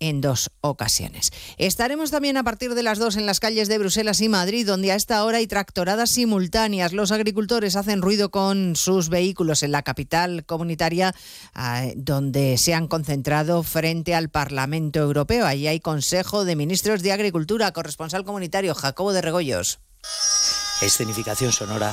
en dos ocasiones. Estaremos también a partir de las dos en las calles de Bruselas y Madrid, donde a esta hora hay tractoradas simultáneas. Los agricultores hacen ruido con sus vehículos en la capital comunitaria, ah, donde se han concentrado frente al Parlamento Europeo. Allí hay Consejo de Ministros de Agricultura, corresponsal comunitario Jacobo de Regoyos. Escenificación sonora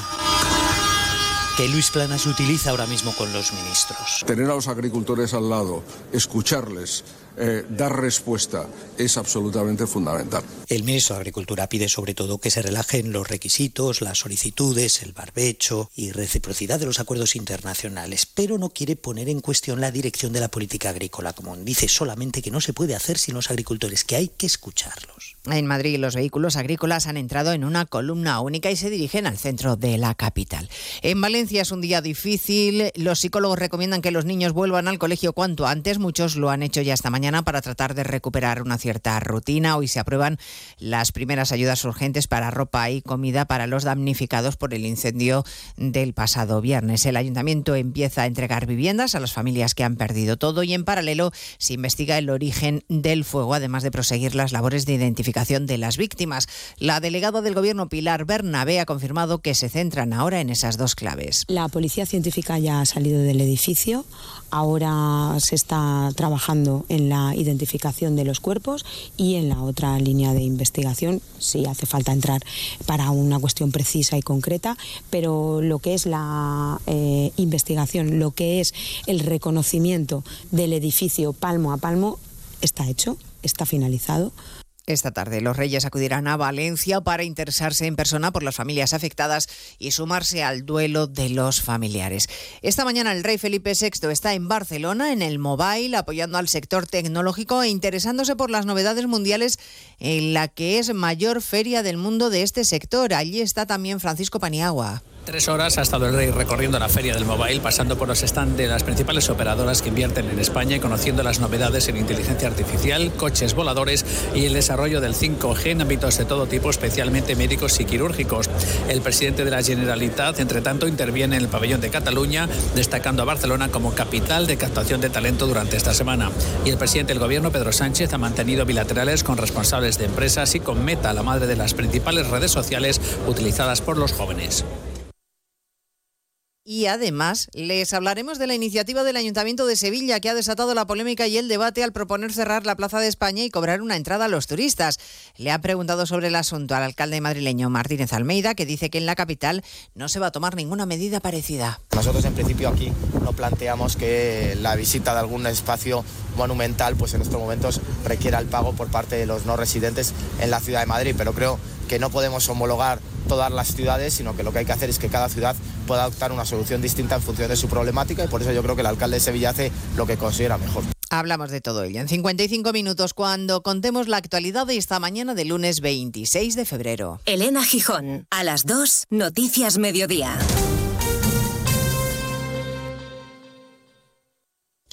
que Luis Planas utiliza ahora mismo con los ministros. Tener a los agricultores al lado, escucharles, eh, dar respuesta es absolutamente fundamental. El ministro de Agricultura pide sobre todo que se relajen los requisitos, las solicitudes, el barbecho y reciprocidad de los acuerdos internacionales, pero no quiere poner en cuestión la dirección de la política agrícola común. Dice solamente que no se puede hacer sin los agricultores, que hay que escucharlos. En Madrid los vehículos agrícolas han entrado en una columna única y se dirigen al centro de la capital. En Valencia es un día difícil. Los psicólogos recomiendan que los niños vuelvan al colegio cuanto antes. Muchos lo han hecho ya esta mañana para tratar de recuperar una cierta rutina. Hoy se aprueban las primeras ayudas urgentes para ropa y comida para los damnificados por el incendio del pasado viernes. El ayuntamiento empieza a entregar viviendas a las familias que han perdido todo y en paralelo se investiga el origen del fuego, además de proseguir las labores de identificación de las víctimas. La delegada del gobierno Pilar Bernabé ha confirmado que se centran ahora en esas dos claves. La policía científica ya ha salido del edificio, ahora se está trabajando en la identificación de los cuerpos y en la otra línea de investigación, si hace falta entrar para una cuestión precisa y concreta, pero lo que es la eh, investigación, lo que es el reconocimiento del edificio palmo a palmo, está hecho, está finalizado. Esta tarde los Reyes acudirán a Valencia para interesarse en persona por las familias afectadas y sumarse al duelo de los familiares. Esta mañana el rey Felipe VI está en Barcelona en el Mobile apoyando al sector tecnológico e interesándose por las novedades mundiales en la que es mayor feria del mundo de este sector. Allí está también Francisco Paniagua. Tres horas ha estado el rey recorriendo la feria del mobile, pasando por los stands de las principales operadoras que invierten en España y conociendo las novedades en inteligencia artificial, coches voladores y el desarrollo del 5G en ámbitos de todo tipo, especialmente médicos y quirúrgicos. El presidente de la Generalitat, entre tanto, interviene en el pabellón de Cataluña, destacando a Barcelona como capital de captación de talento durante esta semana. Y el presidente del gobierno, Pedro Sánchez, ha mantenido bilaterales con responsables de empresas y con Meta, la madre de las principales redes sociales utilizadas por los jóvenes. Y además les hablaremos de la iniciativa del Ayuntamiento de Sevilla que ha desatado la polémica y el debate al proponer cerrar la Plaza de España y cobrar una entrada a los turistas. Le ha preguntado sobre el asunto al alcalde madrileño Martínez Almeida, que dice que en la capital no se va a tomar ninguna medida parecida. Nosotros en principio aquí no planteamos que la visita de algún espacio monumental pues en estos momentos requiera el pago por parte de los no residentes en la ciudad de Madrid, pero creo que no podemos homologar todas las ciudades, sino que lo que hay que hacer es que cada ciudad pueda adoptar una solución distinta en función de su problemática y por eso yo creo que el alcalde de Sevilla hace lo que considera mejor. Hablamos de todo ello en 55 minutos cuando contemos la actualidad de esta mañana de lunes 26 de febrero. Elena Gijón, a las 2, Noticias Mediodía.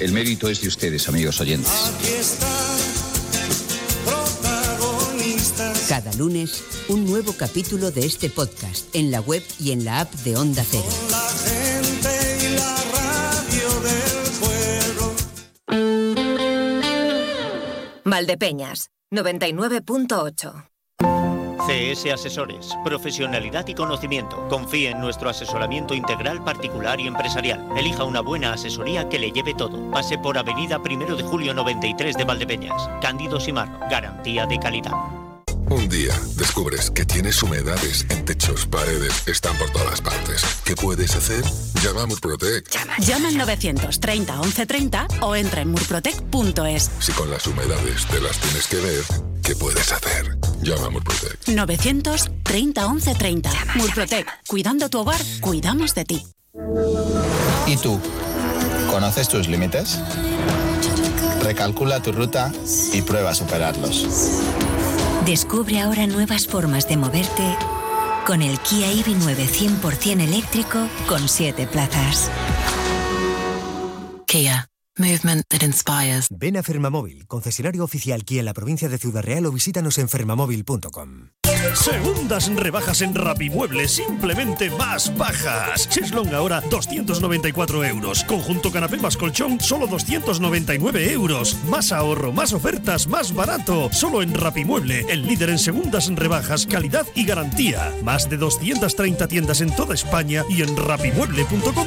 El mérito es de ustedes, amigos oyentes. Cada lunes, un nuevo capítulo de este podcast en la web y en la app de Onda Cero. Valdepeñas, 99.8. CS Asesores, profesionalidad y conocimiento. Confíe en nuestro asesoramiento integral particular y empresarial. Elija una buena asesoría que le lleve todo. Pase por Avenida Primero de Julio 93 de Valdepeñas. Cándido Simarro, garantía de calidad. Un día descubres que tienes humedades en techos, paredes, están por todas partes. ¿Qué puedes hacer? Llama a Murprotec. Llama al 930 1130 o entra en murprotec.es. Si con las humedades te las tienes que ver, ¿qué puedes hacer? Llama a Murprotec. 930 1130. Murprotec. Cuidando tu hogar, cuidamos de ti. ¿Y tú? ¿Conoces tus límites? Recalcula tu ruta y prueba a superarlos. Descubre ahora nuevas formas de moverte con el Kia EV9 100% eléctrico con 7 plazas. Kia. Movement that inspires. Ven a Fermamóvil, concesionario oficial Kia en la provincia de Ciudad Real o visítanos en fermamóvil.com. Segundas rebajas en Rapimueble, simplemente más bajas. Cheslong ahora 294 euros. Conjunto canapé más colchón, solo 299 euros. Más ahorro, más ofertas, más barato. Solo en Rapimueble, el líder en segundas rebajas, calidad y garantía. Más de 230 tiendas en toda España y en rapimueble.com.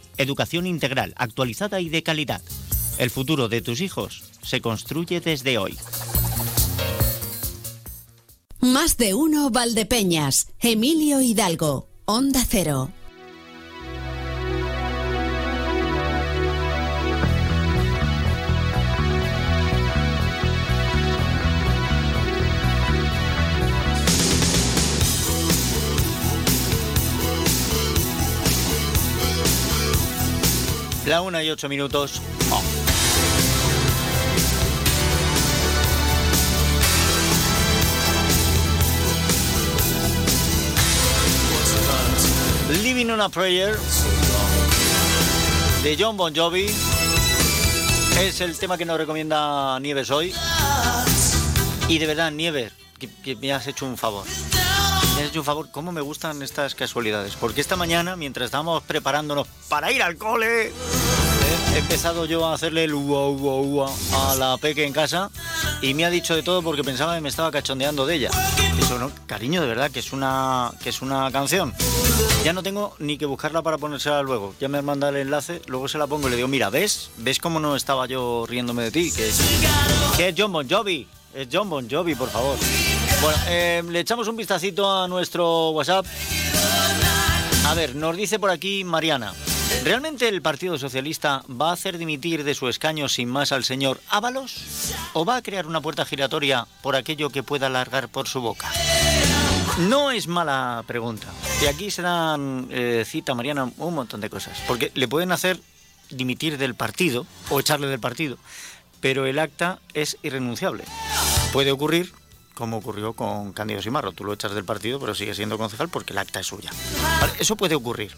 educación integral, actualizada y de calidad. El futuro de tus hijos se construye desde hoy. Más de uno Valdepeñas. Emilio Hidalgo. Onda Cero. La una y ocho minutos. Oh. Living on a Prayer de John Bon Jovi es el tema que nos recomienda Nieves hoy. Y de verdad, Nieves, que, que me has hecho un favor. Me un favor, ¿cómo me gustan estas casualidades? Porque esta mañana, mientras estábamos preparándonos para ir al cole, he empezado yo a hacerle el ua, a la peque en casa y me ha dicho de todo porque pensaba que me estaba cachondeando de ella. Eso, ¿no? Cariño, de verdad, que es una, que es una canción. Ya no tengo ni que buscarla para ponérsela luego. Ya me han mandado el enlace, luego se la pongo y le digo, mira, ¿ves? ¿Ves cómo no estaba yo riéndome de ti? Que es, es John Bon Jovi. Es John Bon Jovi, por favor. Bueno, eh, le echamos un vistacito a nuestro WhatsApp. A ver, nos dice por aquí Mariana. ¿Realmente el Partido Socialista va a hacer dimitir de su escaño sin más al señor Ábalos? ¿O va a crear una puerta giratoria por aquello que pueda largar por su boca? No es mala pregunta. Y aquí se dan, eh, cita Mariana, un montón de cosas. Porque le pueden hacer dimitir del partido o echarle del partido, pero el acta es irrenunciable. Puede ocurrir como ocurrió con Cándido Simarro. Tú lo echas del partido, pero sigue siendo concejal porque el acta es suya. Eso puede ocurrir.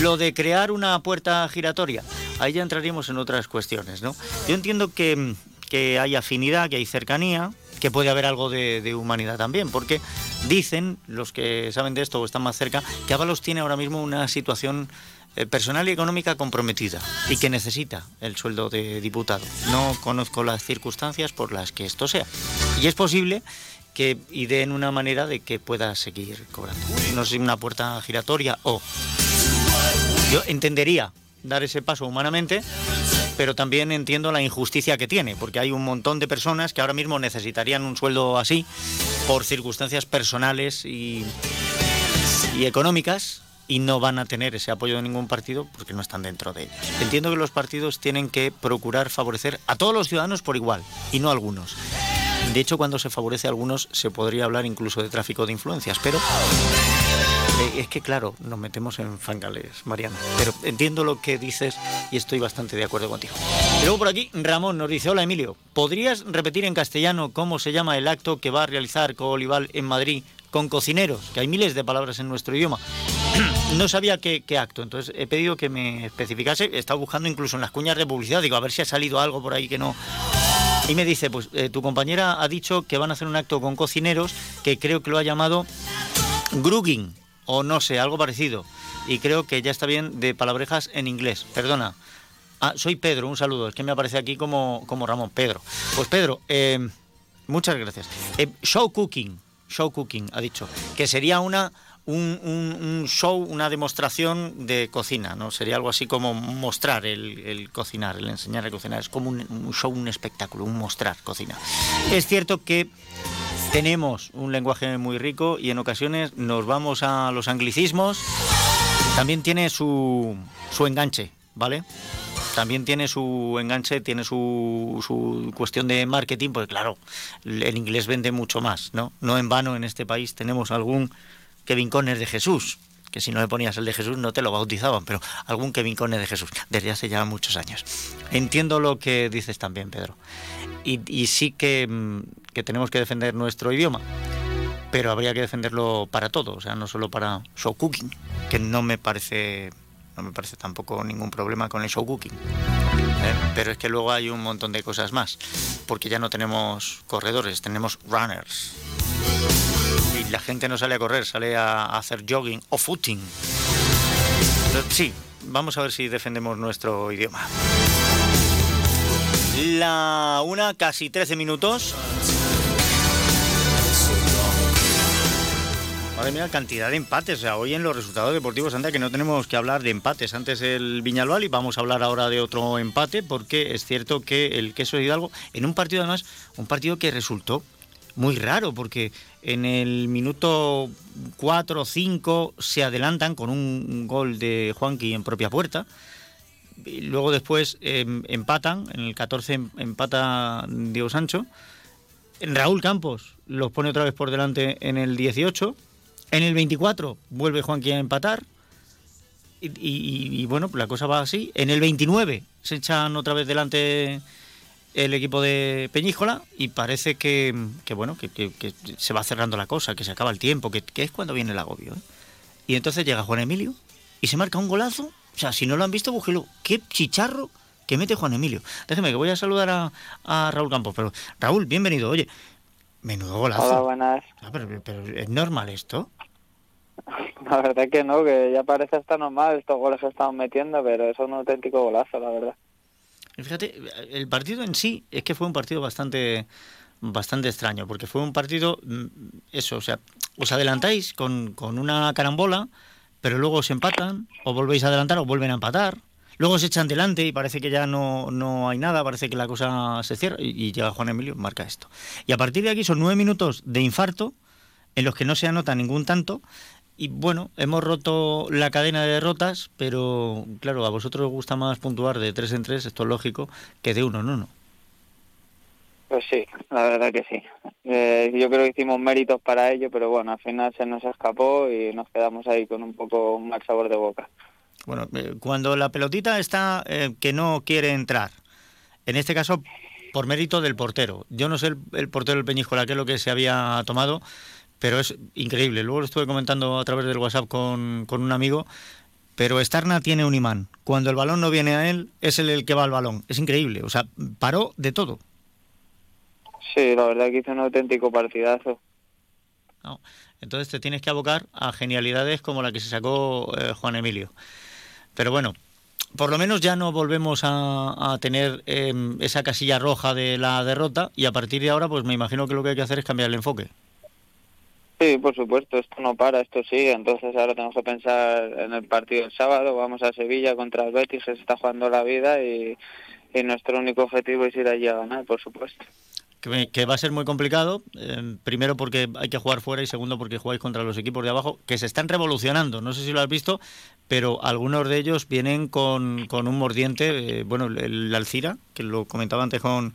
Lo de crear una puerta giratoria, ahí ya entraríamos en otras cuestiones, ¿no? Yo entiendo que, que hay afinidad, que hay cercanía, que puede haber algo de, de, humanidad también, porque dicen los que saben de esto o están más cerca que Ábalos tiene ahora mismo una situación eh, personal y económica comprometida y que necesita el sueldo de diputado. No conozco las circunstancias por las que esto sea. Y es posible que ideen una manera de que pueda seguir cobrando. No sé una puerta giratoria o... Yo entendería dar ese paso humanamente, pero también entiendo la injusticia que tiene, porque hay un montón de personas que ahora mismo necesitarían un sueldo así por circunstancias personales y, y económicas y no van a tener ese apoyo de ningún partido porque no están dentro de ellos. Entiendo que los partidos tienen que procurar favorecer a todos los ciudadanos por igual y no a algunos. De hecho, cuando se favorece a algunos se podría hablar incluso de tráfico de influencias, pero eh, es que claro, nos metemos en fangales, Mariana. Pero entiendo lo que dices y estoy bastante de acuerdo contigo. Y luego por aquí, Ramón nos dice, hola Emilio, ¿podrías repetir en castellano cómo se llama el acto que va a realizar Coolival en Madrid con cocineros? Que hay miles de palabras en nuestro idioma. no sabía qué, qué, acto, entonces he pedido que me especificase. He estado buscando incluso en las cuñas de publicidad, digo, a ver si ha salido algo por ahí que no... Y me dice, pues eh, tu compañera ha dicho que van a hacer un acto con cocineros que creo que lo ha llamado grugging o no sé, algo parecido. Y creo que ya está bien de palabrejas en inglés. Perdona. Ah, soy Pedro, un saludo. Es que me aparece aquí como, como Ramón. Pedro. Pues Pedro, eh, muchas gracias. Eh, show cooking, show cooking, ha dicho. Que sería una un, un, show, una demostración de cocina, ¿no? Sería algo así como mostrar el, el cocinar, el enseñar a cocinar. Es como un, un, show, un espectáculo, un mostrar cocina. Es cierto que tenemos un lenguaje muy rico y en ocasiones nos vamos a los anglicismos. También tiene su, su enganche, ¿vale? también tiene su enganche, tiene su, su, cuestión de marketing, porque claro, el inglés vende mucho más, ¿no? No en vano en este país tenemos algún Kevin Conner de Jesús, que si no le ponías el de Jesús no te lo bautizaban, pero algún Kevin Conner de Jesús, desde hace ya muchos años. Entiendo lo que dices también, Pedro. Y, sí que, que, tenemos que defender nuestro idioma, pero habría que defenderlo para todo, o sea, no solo para show cooking, que no me parece no me parece tampoco ningún problema con el show cooking. ¿eh? Pero es que luego hay un montón de cosas más, porque ya no tenemos corredores, tenemos runners la gente no sale a correr, sale a, hacer jogging o footing. Sí, vamos a ver si defendemos nuestro idioma. La una, casi 13 minutos. Madre mía, cantidad de empates. O sea, hoy en los resultados deportivos, anda que no tenemos que hablar de empates. Antes el Viñalbal y vamos a hablar ahora de otro empate, porque es cierto que el Queso de Hidalgo, en un partido además, un partido que resultó muy raro, porque en el minuto 4 o 5 se adelantan con un gol de Juanqui en propia puerta. Y luego después eh, empatan, en el 14 empata Diego Sancho. Raúl Campos los pone otra vez por delante en el 18. En el 24 vuelve Juanqui a empatar. Y, y, y, bueno, la cosa va así. En el 29 se echan otra vez delante el equipo de Peñíscola y parece que, que bueno, que, que, que, se va cerrando la cosa, que se acaba el tiempo, que, es cuando viene el agobio. ¿eh? Y entonces llega Juan Emilio y se marca un golazo. O sea, si no lo han visto, búsquelo. Qué chicharro que mete Juan Emilio. Déjeme que voy a saludar a, a Raúl Campos. Pero Raúl, bienvenido. Oye, menudo golazo. Hola, buenas. Ah, pero, pero, ¿es normal esto? La verdad que no, que ya parece hasta normal estos goles que estamos metiendo, pero es un auténtico golazo, la verdad. Fíjate, el partido en sí es que fue un partido bastante bastante extraño, porque fue un partido, eso, o sea, os adelantáis con, con una carambola, pero luego os empatan, o volvéis a adelantar o vuelven a empatar, luego se echan delante y parece que ya no, no hay nada, parece que la cosa se cierra, y, y llega Juan Emilio, marca esto. Y a partir de aquí son nueve minutos de infarto, en los que no se anota ningún tanto, y bueno, hemos roto la cadena de derrotas, pero claro, a vosotros os gusta más puntuar de tres en tres, esto es lógico, que de uno en uno. Pues sí, la verdad que sí. Eh, yo creo que hicimos méritos para ello, pero bueno, al final se nos escapó y nos quedamos ahí con un poco un mal sabor de boca. Bueno, eh, cuando la pelotita está eh, que no quiere entrar, en este caso por mérito del portero. Yo no sé el, portero del Peñíscola qué es lo que se había tomado, pero es increíble. Luego lo estuve comentando a través del WhatsApp con, con un amigo, pero Estarna tiene un imán. Cuando el balón no viene a él, es él el que va al balón. Es increíble. O sea, paró de todo. Sí, la verdad que hizo un auténtico partidazo. Entonces te tienes que abocar a genialidades como la que se sacó eh, Juan Emilio. Pero bueno, por lo menos ya no volvemos a, tener em, esa casilla roja de la derrota y a partir de ahora pues me imagino que lo que hay que hacer es cambiar el enfoque. Sí, por supuesto, esto no para, esto sigue, entonces ahora tenemos que pensar en el partido del sábado, vamos a Sevilla contra el Betis, se está jugando la vida y, nuestro único objetivo es ir allí a ganar, por supuesto que, va a ser muy complicado, eh, primero porque hay que jugar fuera y segundo porque jugáis contra los equipos de abajo que se están revolucionando. No sé si lo has visto, pero algunos de ellos vienen con, un mordiente, eh, bueno, el, Alcira, que lo comentaba antes con,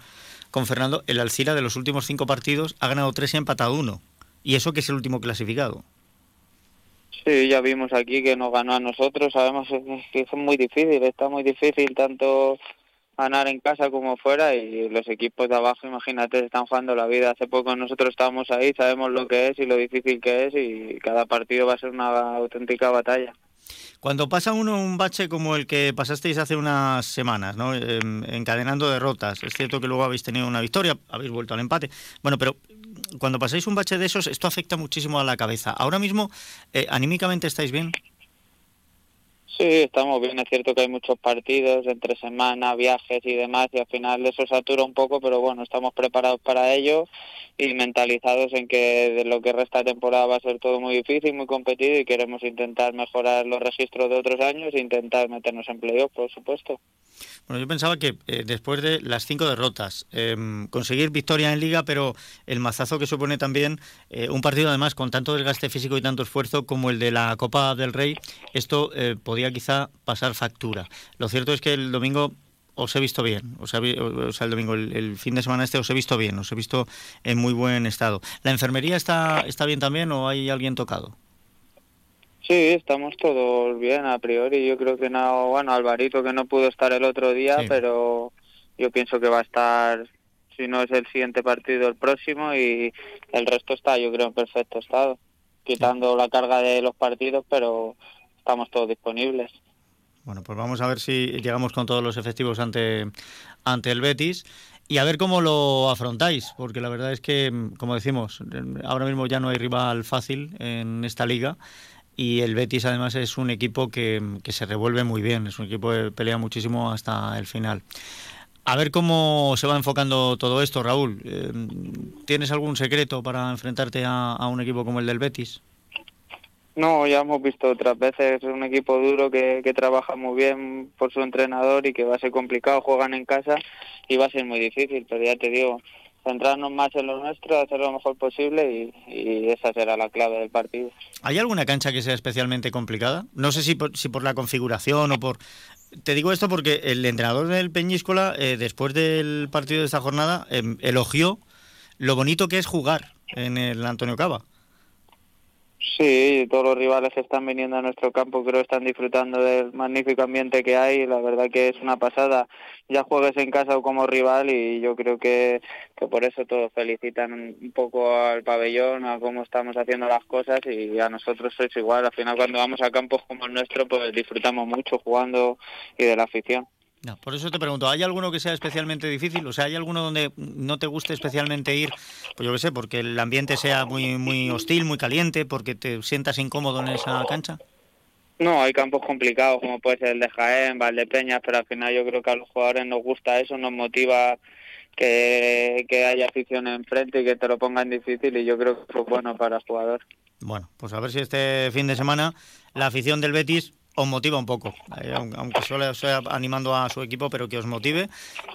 con Fernando, el Alcira de los últimos cinco partidos ha ganado tres y ha empatado uno. Y eso que es el último clasificado. Sí, ya vimos aquí que nos ganó a nosotros, sabemos que es muy difícil, está muy difícil tanto ganar en casa como fuera y los equipos de abajo, imagínate, están jugando la vida. Hace poco nosotros estábamos ahí, sabemos lo que es y lo difícil que es y cada partido va a ser una auténtica batalla. Cuando pasa uno un bache como el que pasasteis hace unas semanas, ¿no? Em, encadenando derrotas, es cierto que luego habéis tenido una victoria, habéis vuelto al empate, bueno, pero cuando pasáis un bache de esos, esto afecta muchísimo a la cabeza. Ahora mismo, eh, anímicamente estáis bien. Sí, estamos bien. Es cierto que hay muchos partidos entre semana, viajes y demás, y al final eso satura un poco, pero bueno, estamos preparados para ello y mentalizados en que de lo que resta temporada va a ser todo muy difícil, muy competido y queremos intentar mejorar los registros de otros años e intentar meternos en playoff, por supuesto. Bueno, yo pensaba que eh, después de las cinco derrotas, em, conseguir victoria en liga, pero el mazazo que supone también eh, un partido además con tanto desgaste físico y tanto esfuerzo como el de la Copa del Rey, esto eh, podía quizá pasar factura. Lo cierto es que el domingo os he visto bien, o sea, el domingo, el, fin de semana este os he visto bien, os he visto en muy buen estado. ¿La enfermería está, está bien también o hay alguien tocado? Sí, estamos todos bien a priori. Yo creo que no, bueno, Alvarito que no pudo estar el otro día, pero yo pienso que va a estar, si no es el siguiente partido, el próximo y el resto está, yo creo, en perfecto estado, quitando la carga de los partidos, pero estamos todos disponibles. Bueno, pues vamos a ver si llegamos con todos los efectivos ante, ante el Betis y a ver cómo lo afrontáis, porque la verdad es que, como decimos, ahora mismo ya no hay rival fácil en esta liga y el Betis además es un equipo que, se revuelve muy bien, es un equipo que pelea muchísimo hasta el final. A ver cómo se va enfocando todo esto, Raúl. Eh, ¿Tienes algún secreto para enfrentarte a, un equipo como el del Betis? No, ya hemos visto otras veces, es un equipo duro que, que, trabaja muy bien por su entrenador y que va a ser complicado, juegan en casa y va a ser muy difícil, pero ya te digo, centrarnos más en lo nuestro, hacer lo mejor posible y, esa será la clave del partido. ¿Hay alguna cancha que sea especialmente complicada? No sé si por, si por la configuración o por... Te digo esto porque el entrenador del Peñíscola, eh, después del partido de esta jornada, em, elogió lo bonito que es jugar en el Antonio Cava. Sí, todos los rivales que están viniendo a nuestro campo creo están disfrutando del magnífico ambiente que hay. La verdad que es una pasada. Ya juegues en casa o como rival y yo creo que, que por eso todos felicitan un poco al pabellón, a cómo estamos haciendo las cosas y a nosotros es igual. Al final cuando vamos a campos como el nuestro pues disfrutamos mucho jugando y de la afición. No, por eso te pregunto, ¿hay alguno que sea especialmente difícil? O sea, ¿hay alguno donde no te guste especialmente ir? Pues yo qué sé, porque el ambiente sea muy, muy hostil, muy caliente, porque te sientas incómodo en esa cancha. No, hay campos complicados como puede ser el de Jaén, Valdepeñas, pero al final yo creo que a los jugadores nos gusta eso, nos motiva que, que haya afición enfrente y que te lo pongan difícil y yo creo que es bueno para el jugador. Bueno, pues a ver si este fin de semana la afición del Betis os motiva un poco, eh, aunque solo sea animando a su equipo, pero que os motive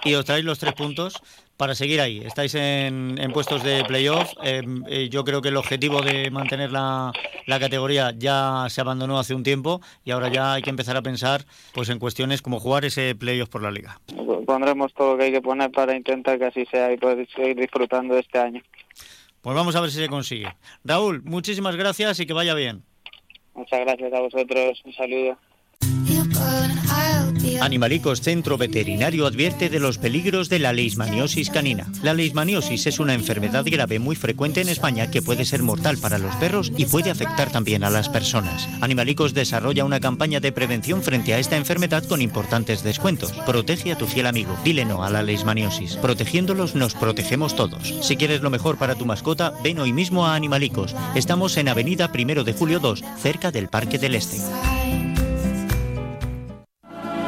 y os traéis los tres puntos para seguir ahí. Estáis en, puestos de playoff. Em, eh, yo creo que el objetivo de mantener la, categoría ya se abandonó hace un tiempo y ahora ya hay que empezar a pensar pues en cuestiones como jugar ese playoff por la liga. Pondremos todo lo que hay que poner para intentar que así sea y poder seguir disfrutando de este año. Pues vamos a ver si se consigue. Raúl, muchísimas gracias y que vaya bien. Muchas gracias a vosotros. Un saludo. Animalicos Centro Veterinario advierte de los peligros de la leishmaniosis canina. La leishmaniosis es una enfermedad grave muy frecuente en España que puede ser mortal para los perros y puede afectar también a las personas. Animalicos desarrolla una campaña de prevención frente a esta enfermedad con importantes descuentos. Protege a tu fiel amigo. Dile no a la leishmaniosis. Protegiéndolos nos protegemos todos. Si quieres lo mejor para tu mascota, ven hoy mismo a Animalicos. Estamos en Avenida Primero de Julio 2, cerca del Parque del Este.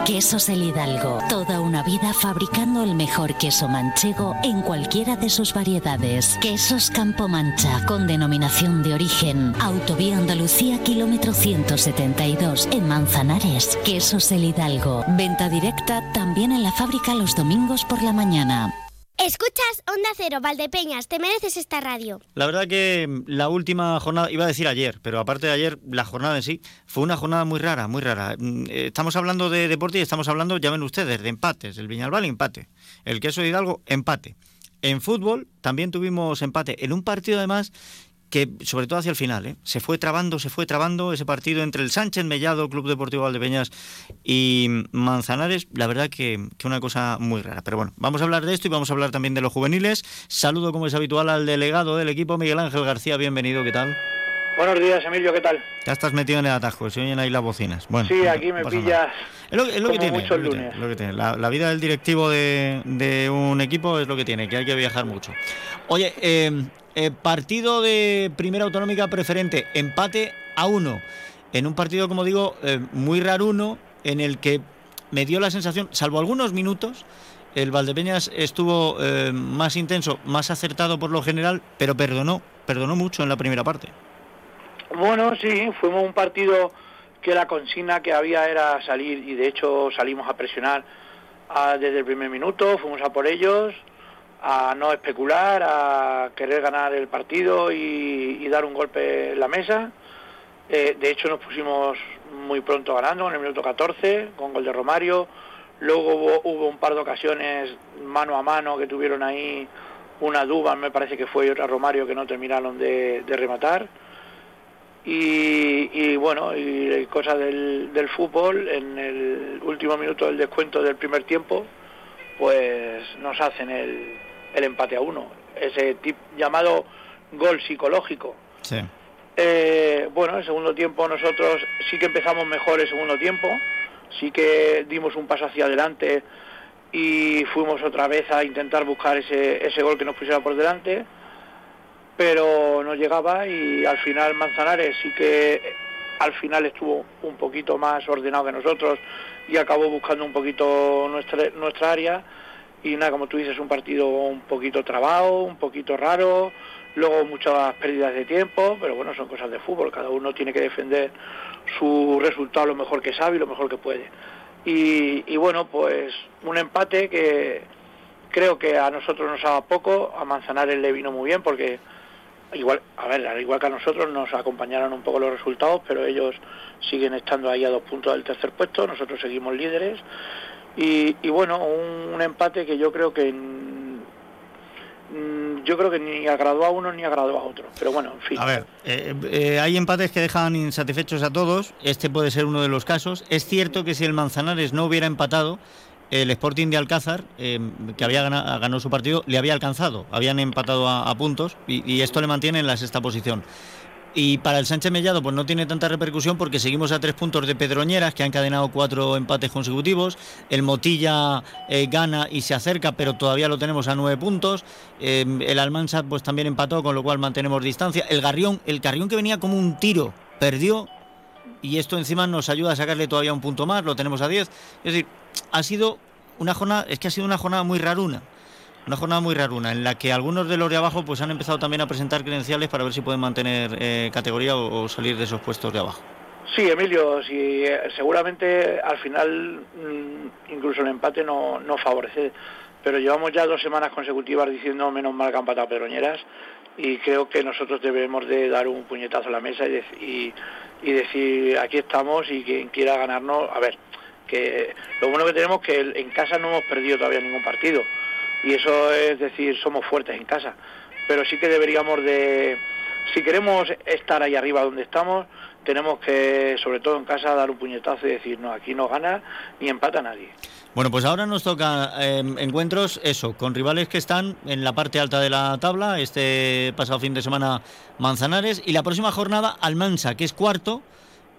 Quesos El Hidalgo. Toda una vida fabricando el mejor queso manchego en cualquiera de sus variedades. Quesos Campo Mancha, con denominación de origen. Autovía Andalucía, kilómetro 172, en Manzanares. Quesos El Hidalgo. Venta directa también en la fábrica los domingos por la mañana. Escuchas Onda Cero, Valdepeñas, te mereces esta radio. La verdad que la última jornada, iba a decir ayer, pero aparte de ayer, la jornada en sí fue una jornada muy rara, muy rara. Mm, eh, estamos hablando de deporte y estamos hablando, ya ven ustedes, de empates. El Viñalbal, empate. El Queso de Hidalgo, empate. En fútbol también tuvimos empate. En un partido además que sobre todo hacia el final, ¿eh? se fue trabando, se fue trabando ese partido entre el Sánchez Mellado, Club Deportivo Valdepeñas y Manzanares, la verdad que, que, una cosa muy rara. Pero bueno, vamos a hablar de esto y vamos a hablar también de los juveniles. Saludo como es habitual al delegado del equipo, Miguel Ángel García, bienvenido, ¿qué tal? Buenos días, Emilio, ¿qué tal? Ya estás metido en el atajo, se oyen ahí las bocinas. Bueno, sí, aquí me pillas. Es lo, que tiene, lo que tiene. La, vida del directivo de, de, un equipo es lo que tiene, que hay que viajar mucho. Oye, eh, eh, partido de primera autonómica preferente, empate a uno. En un partido, como digo, eh, muy raro uno, en el que me dio la sensación, salvo algunos minutos, el Valdepeñas estuvo eh, más intenso, más acertado por lo general, pero perdonó, perdonó mucho en la primera parte. Bueno, sí, fuimos un partido que la consigna que había era salir y de hecho salimos a presionar desde el primer minuto, fuimos a por ellos, a no especular, a querer ganar el partido y, dar un golpe en la mesa. Eh, de hecho nos pusimos muy pronto ganando en el minuto 14 con gol de Romario. Luego hubo, un par de ocasiones mano a mano que tuvieron ahí una duba, me parece que fue otra Romario que no terminaron de, rematar. Y, bueno, y cosas del fútbol, en el último minuto del descuento del primer tiempo, pues nos hacen el, el empate a uno, ese tip, llamado gol psicológico. Sí. Eh, bueno, el segundo tiempo nosotros sí que empezamos mejor el segundo tiempo, sí que dimos un paso hacia adelante y fuimos otra vez a intentar buscar ese, ese gol que nos pusiera por delante, pero no llegaba y al final Manzanares sí que al final estuvo un poquito más ordenado que nosotros y acabó buscando un poquito nuestra, nuestra área y nada, como tú dices, un partido un poquito trabado, un poquito raro, luego muchas pérdidas de tiempo, pero bueno, son cosas de fútbol, cada uno tiene que defender su resultado lo mejor que sabe y lo mejor que puede. Y, bueno, pues un empate que creo que a nosotros nos ha poco, a Manzanares le vino muy bien porque igual, a ver, igual que a nosotros nos acompañaron un poco los resultados, pero ellos siguen estando ahí a dos puntos del tercer puesto, nosotros seguimos líderes y, bueno, un, empate que yo creo que yo creo que ni agradó a uno ni agradó a otro. Pero bueno, en fin. A ver, eh, eh, hay empates que dejan insatisfechos a todos. Este puede ser uno de los casos. Es cierto que si el Manzanares no hubiera empatado, el Sporting de Alcázar, eh, que había ganado, su partido, le había alcanzado. Habían empatado a, puntos y, y, esto le mantiene en la sexta posición. Y para el Sánchez Mellado pues no tiene tanta repercusión porque seguimos a tres puntos de Pedroñeras, que ha encadenado cuatro empates consecutivos. El Motilla eh, gana y se acerca, pero todavía lo tenemos a nueve puntos. Eh, el Almansa pues también empató, con lo cual mantenemos distancia. El Garrión, el Carrión que venía como un tiro, perdió. Y esto encima nos ayuda a sacarle todavía un punto más, lo tenemos a diez. Es decir, ha sido una jornada, es que ha sido una jornada muy raruna. Una jornada muy raruna, en la que algunos de los de abajo pues han empezado también a presentar credenciales para ver si pueden mantener eh, categoría o, salir de esos puestos de abajo. Sí, Emilio, sí, eh, seguramente al final mm, incluso el empate no, no favorece, pero llevamos ya dos semanas consecutivas diciendo menos mal que han empatado Pedroñeras y creo que nosotros debemos de dar un puñetazo a la mesa y, y, decir aquí estamos y quien quiera ganarnos, a ver, que lo bueno que tenemos es que en casa no hemos perdido todavía ningún partido y eso es decir, somos fuertes en casa, pero sí que deberíamos de, si queremos estar ahí arriba donde estamos, tenemos que, sobre todo en casa, dar un puñetazo y decir, no, aquí no gana ni empata nadie. Bueno, pues ahora nos toca em, encuentros, eso, con rivales que están en la parte alta de la tabla, este pasado fin de semana Manzanares, y la próxima jornada Almansa, que es cuarto,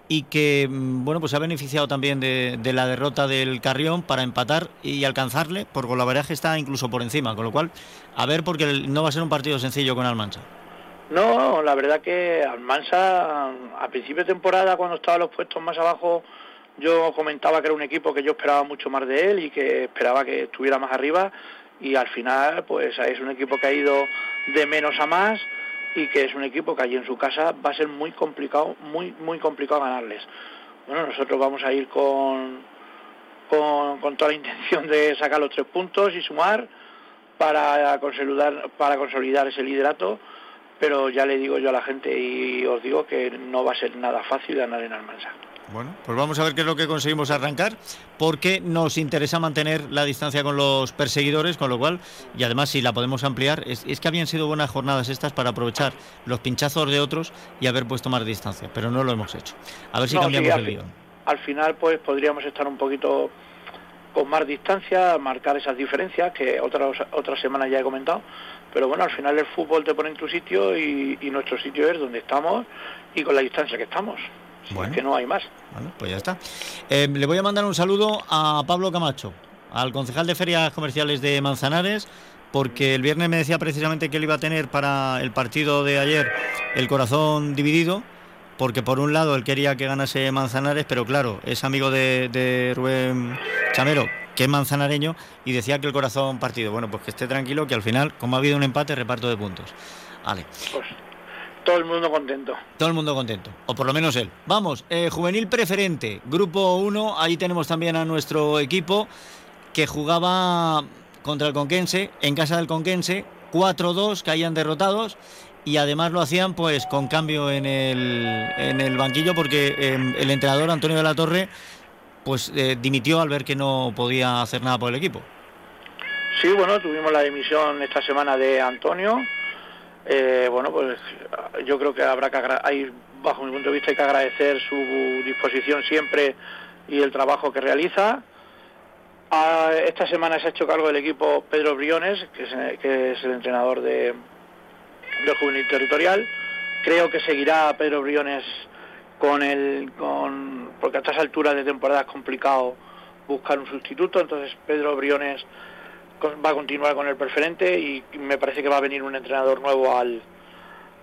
y que, mm, bueno, pues se ha beneficiado también de, la derrota del Carrión para empatar y alcanzarle, por golaveraje está incluso por encima, con lo cual, a ver, porque no va a ser un partido sencillo con Almansa. No, la verdad que Almansa, a principio de temporada, cuando estaba los puestos más abajo, yo comentaba que era un equipo que yo esperaba mucho más de él y que esperaba que estuviera más arriba y al final pues es un equipo que ha ido de menos a más y que es un equipo que allí en su casa va a ser muy complicado, muy muy complicado ganarles. Bueno, nosotros vamos a ir con, con, toda la intención de sacar los tres puntos y sumar para consolidar, para consolidar ese liderato pero ya le digo yo a la gente y os digo que no va a ser nada fácil ganar en Almansa. Bueno, pues vamos a ver qué es lo que conseguimos arrancar, porque nos interesa mantener la distancia con los perseguidores, con lo cual, y además si la podemos ampliar, es, que habían sido buenas jornadas estas para aprovechar los pinchazos de otros y haber puesto más distancia, pero no lo hemos hecho. A ver si cambiamos el guion. Al final, pues podríamos estar un poquito con más distancia, marcar esas diferencias que otras otras semanas ya he comentado, pero bueno, al final el fútbol te pone en tu sitio y, nuestro sitio es donde estamos y con la distancia que estamos. Bueno. que no hay más. Bueno, pues ya está. Eh, le voy a mandar un saludo a Pablo Camacho, al concejal de Ferias Comerciales de Manzanares, porque el viernes me decía precisamente que él iba a tener para el partido de ayer el corazón dividido, porque por un lado él quería que ganase Manzanares, pero claro, es amigo de, de Rubén Chamero, que es manzanareño, y decía que el corazón partido. Bueno, pues que esté tranquilo, que al final, como ha habido un empate, reparto de puntos. Vale. Pues todo el mundo contento. Todo el mundo contento, o por lo menos él. Vamos, eh, juvenil preferente, grupo 1, ahí tenemos también a nuestro equipo que jugaba contra el Conquense, en casa del Conquense, 4-2, caían derrotados y además lo hacían pues con cambio en el, en el banquillo porque em, el entrenador Antonio de la Torre pues eh, dimitió al ver que no podía hacer nada por el equipo. Sí, bueno, tuvimos la dimisión esta semana de Antonio. Eh, bueno, pues yo creo que habrá que hay, bajo mi punto de vista, hay que agradecer su disposición siempre y el trabajo que realiza. Ah, esta semana se ha hecho cargo del equipo Pedro Briones, que es, el entrenador de, del juvenil territorial. Creo que seguirá Pedro Briones con el con porque a estas alturas de temporada es complicado buscar un sustituto entonces Pedro Briones va a continuar con el preferente y me parece que va a venir un entrenador nuevo al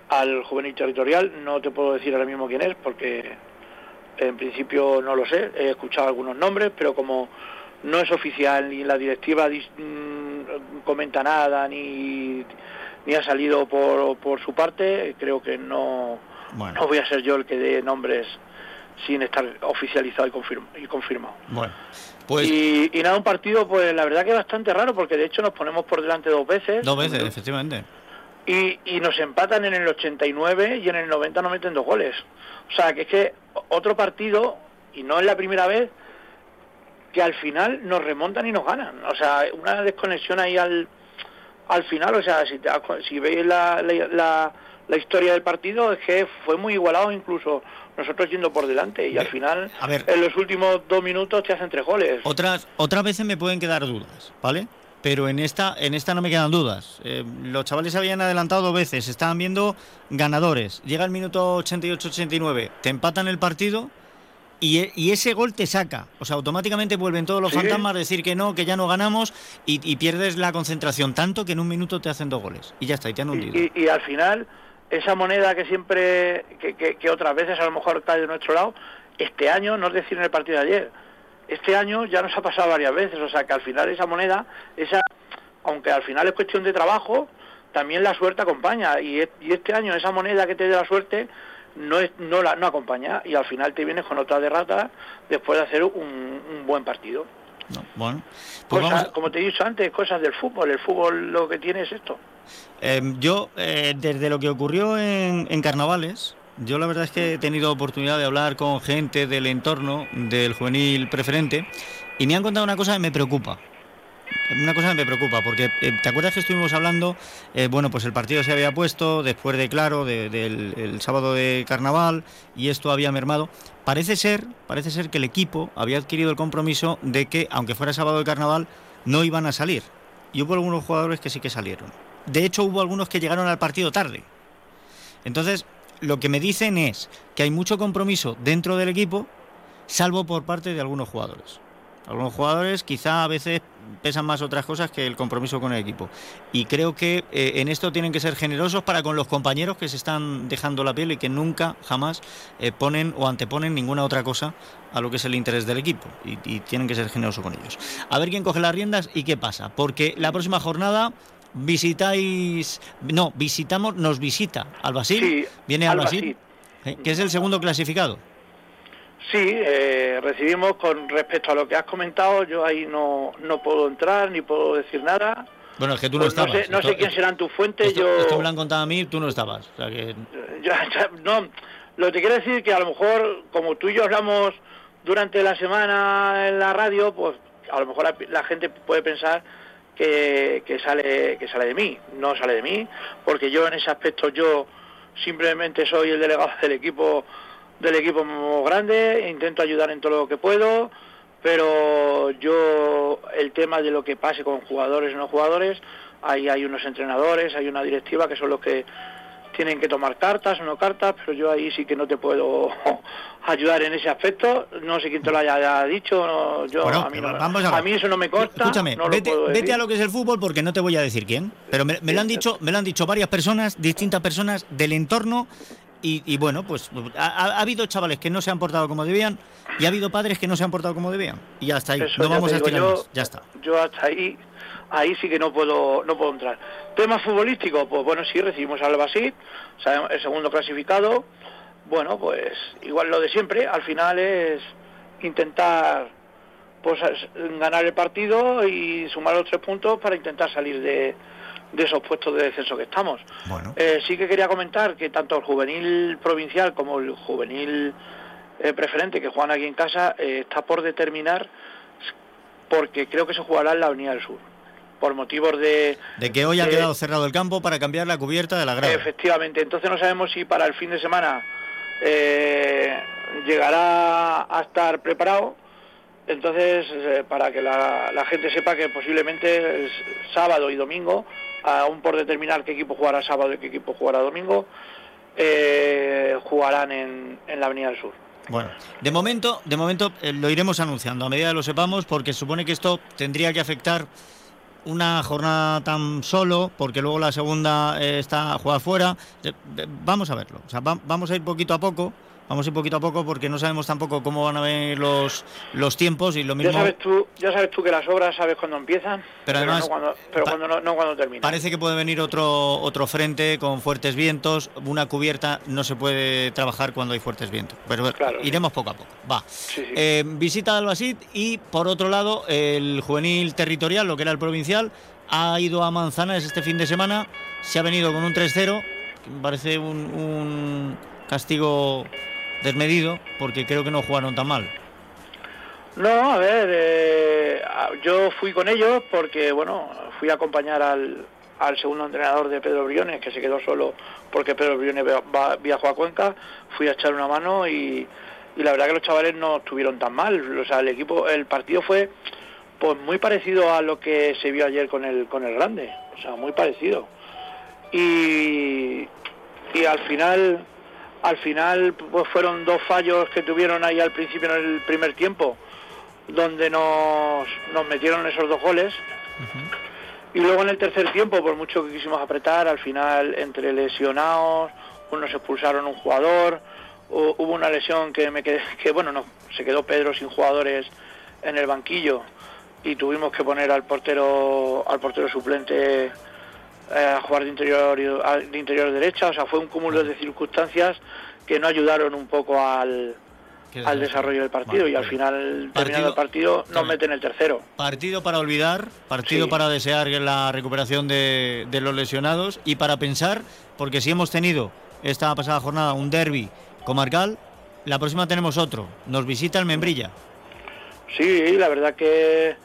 al juvenil territorial. No te puedo decir ahora mismo quién es porque en principio no lo sé he escuchado algunos nombres pero como no es oficial ni la directiva mm, comenta nada ni ni ha salido por, por su parte creo que no no voy a ser yo el que dé nombres sin estar oficializado y, confirmado. Bueno, pues... Y, nada, un partido, pues la verdad que es bastante raro, porque de hecho nos ponemos por delante dos veces. Dos veces, efectivamente. Y, y nos empatan en el 89 y en el 90 nos meten dos goles. O sea, que es que otro partido, y no es la primera vez, que al final nos remontan y nos ganan. O sea, una desconexión ahí al, al final, o sea, si, si veis la, la la historia del partido es que fue muy igualado incluso nosotros yendo por delante y al final en los últimos dos minutos te hacen tres goles. Otras, otras veces me pueden quedar dudas, ¿vale? Pero en esta, en esta no me quedan dudas. Eh, los chavales habían adelantado dos veces, estaban viendo ganadores. Llega el minuto 88-89, te empatan el partido y, y, ese gol te saca. O sea, automáticamente vuelven todos los fantasmas a decir que no, que ya no ganamos y, pierdes la concentración tanto que en un minuto te hacen dos goles. Y ya está, y te han hundido. y al final esa moneda que siempre, que, otras veces a lo mejor cae de nuestro lado, este año, no es decir en el partido de ayer, este año ya nos ha pasado varias veces, o sea que al final esa moneda, esa, aunque al final es cuestión de trabajo, también la suerte acompaña y, este año esa moneda que te dé la suerte no, es, no, la, no acompaña y al final te vienes con otra derrota después de hacer un, un buen partido. bueno, pues como te he dicho antes, cosas del fútbol. El fútbol lo que tiene es esto. Em, yo, eh, desde lo que ocurrió en, Carnavales, yo la verdad es que he tenido oportunidad de hablar con gente del entorno del juvenil preferente y me han contado una cosa que me preocupa. Una cosa que me preocupa, porque eh, ¿te acuerdas que estuvimos hablando? Eh, bueno, pues el partido se había puesto después de, claro, del el sábado de carnaval y esto había mermado. Parece ser, parece ser que el equipo había adquirido el compromiso de que, aunque fuera sábado de carnaval, no iban a salir. Y hubo algunos jugadores que sí que salieron. De hecho, hubo algunos que llegaron al partido tarde. Entonces, lo que me dicen es que hay mucho compromiso dentro del equipo, salvo por parte de algunos jugadores. Algunos jugadores quizá a veces pesan más otras cosas que el compromiso con el equipo. Y creo que eh, en esto tienen que ser generosos para con los compañeros que se están dejando la piel y que nunca, jamás eh, ponen o anteponen ninguna otra cosa a lo que es el interés del equipo. Y, tienen que ser generosos con ellos. A ver quién coge las riendas y qué pasa. Porque la próxima jornada visitáis, no, visitamos, nos visita Albacil, viene Albacil, ¿eh? que es el segundo clasificado. Sí, eh, recibimos con respecto a lo que has comentado, yo ahí no, no puedo entrar ni puedo decir nada. Bueno, es que tú no pues estabas. No sé, quién serán tus fuentes. Esto, yo... esto me lo han contado a mí, tú no estabas. O sea que... no, lo que quiero decir es que a lo mejor, como tú y yo hablamos durante la semana en la radio, pues a lo mejor la, gente puede pensar que, que, sale, que sale de mí. No sale de mí, porque yo en ese aspecto yo simplemente soy el delegado del equipo del equipo grande, intento ayudar en todo lo que puedo, pero yo el tema de lo que pase con jugadores y no jugadores, ahí hay unos entrenadores, hay una directiva que son los que tienen que tomar cartas o no cartas, pero yo ahí sí que no te puedo ayudar en ese aspecto. No sé quién te lo haya dicho, yo a, mí a, mí eso no me consta. Escúchame, vete, a lo que es el fútbol porque no te voy a decir quién, pero me, lo han dicho, me lo han dicho varias personas, distintas personas del entorno y, bueno, pues ha, habido chavales que no se han portado como debían y ha habido padres que no se han portado como debían. Y hasta ahí, no vamos a estirar más, ya está. Yo hasta ahí, ahí sí que no puedo, no puedo entrar. Tema futbolístico, pues bueno, sí, recibimos al Basit, el segundo clasificado. Bueno, pues igual lo de siempre, al final es intentar pues ganar el partido y sumar los tres puntos para intentar salir de, de esos puestos de descenso que estamos. Eh, sí que quería comentar que tanto el juvenil provincial como el juvenil eh, preferente que juegan aquí en casa eh, está por determinar porque creo que se jugará en la Avenida del Sur por motivos de... De que hoy ha quedado cerrado el campo para cambiar la cubierta de la grada. Efectivamente, entonces no sabemos si para el fin de semana llegará a estar preparado entonces, para que la, la, gente sepa que posiblemente es sábado y domingo aún por determinar qué equipo jugará sábado y qué equipo jugará domingo, eh, jugarán en, la Avenida del Sur. Bueno, de momento, de momento eh, lo iremos anunciando a medida que lo sepamos, porque supone que esto tendría que afectar una jornada tan solo, porque luego la segunda eh, está a jugar fuera. vamos a verlo, o sea, vamos a ir poquito a poco vamos a ir poquito a poco porque no sabemos tampoco cómo van a venir los, los tiempos y lo mismo... Ya sabes tú, ya sabes tú que las obras sabes cuándo empiezan, pero, además, no cuando, pero cuando, no, cuando terminan. Parece que puede venir otro, otro frente con fuertes vientos, una cubierta no se puede trabajar cuando hay fuertes vientos, pero iremos poco a poco. Va. Eh, visita al Basit y por otro lado el juvenil territorial, lo que era el provincial, ha ido a Manzanares este fin de semana, se ha venido con un 3-0, que me parece un, un castigo desmedido porque creo que no jugaron tan mal. No, a ver, eh, yo fui con ellos porque, bueno, fui a acompañar al, al segundo entrenador de Pedro Briones, que se quedó solo porque Pedro Briones viajó a Cuenca, fui a echar una mano y, y, la verdad que los chavales no estuvieron tan mal, o sea, el equipo, el partido fue pues muy parecido a lo que se vio ayer con el, con el Grande, o sea, muy parecido. Y, y al final al final pues fueron dos fallos que tuvieron ahí al principio en el primer tiempo, donde nos, nos metieron esos dos goles. Y luego en el tercer tiempo, por mucho que quisimos apretar, al final entre lesionados, unos expulsaron un jugador, hubo una lesión que me quedé, que bueno, no, se quedó Pedro sin jugadores en el banquillo y tuvimos que poner al portero al portero suplente a jugar de interior, de interior derecha, o sea, fue un cúmulo de circunstancias que no ayudaron un poco al, al desarrollo del partido y al final, terminado el partido, nos meten el tercero. Partido para olvidar, partido para desear la recuperación de, de, los lesionados y para pensar, porque si hemos tenido esta pasada jornada un derby comarcal, la próxima tenemos otro. Nos visita el Membrilla. Sí, la verdad que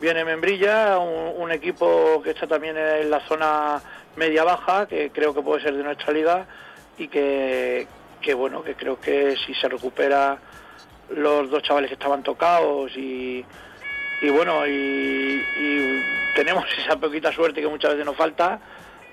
viene Membrilla, un, equipo que está también en la zona media-baja, que creo que puede ser de nuestra liga y que, que, bueno, que creo que si se recupera los dos chavales que estaban tocados y, y bueno, y, tenemos esa poquita suerte que muchas veces nos falta,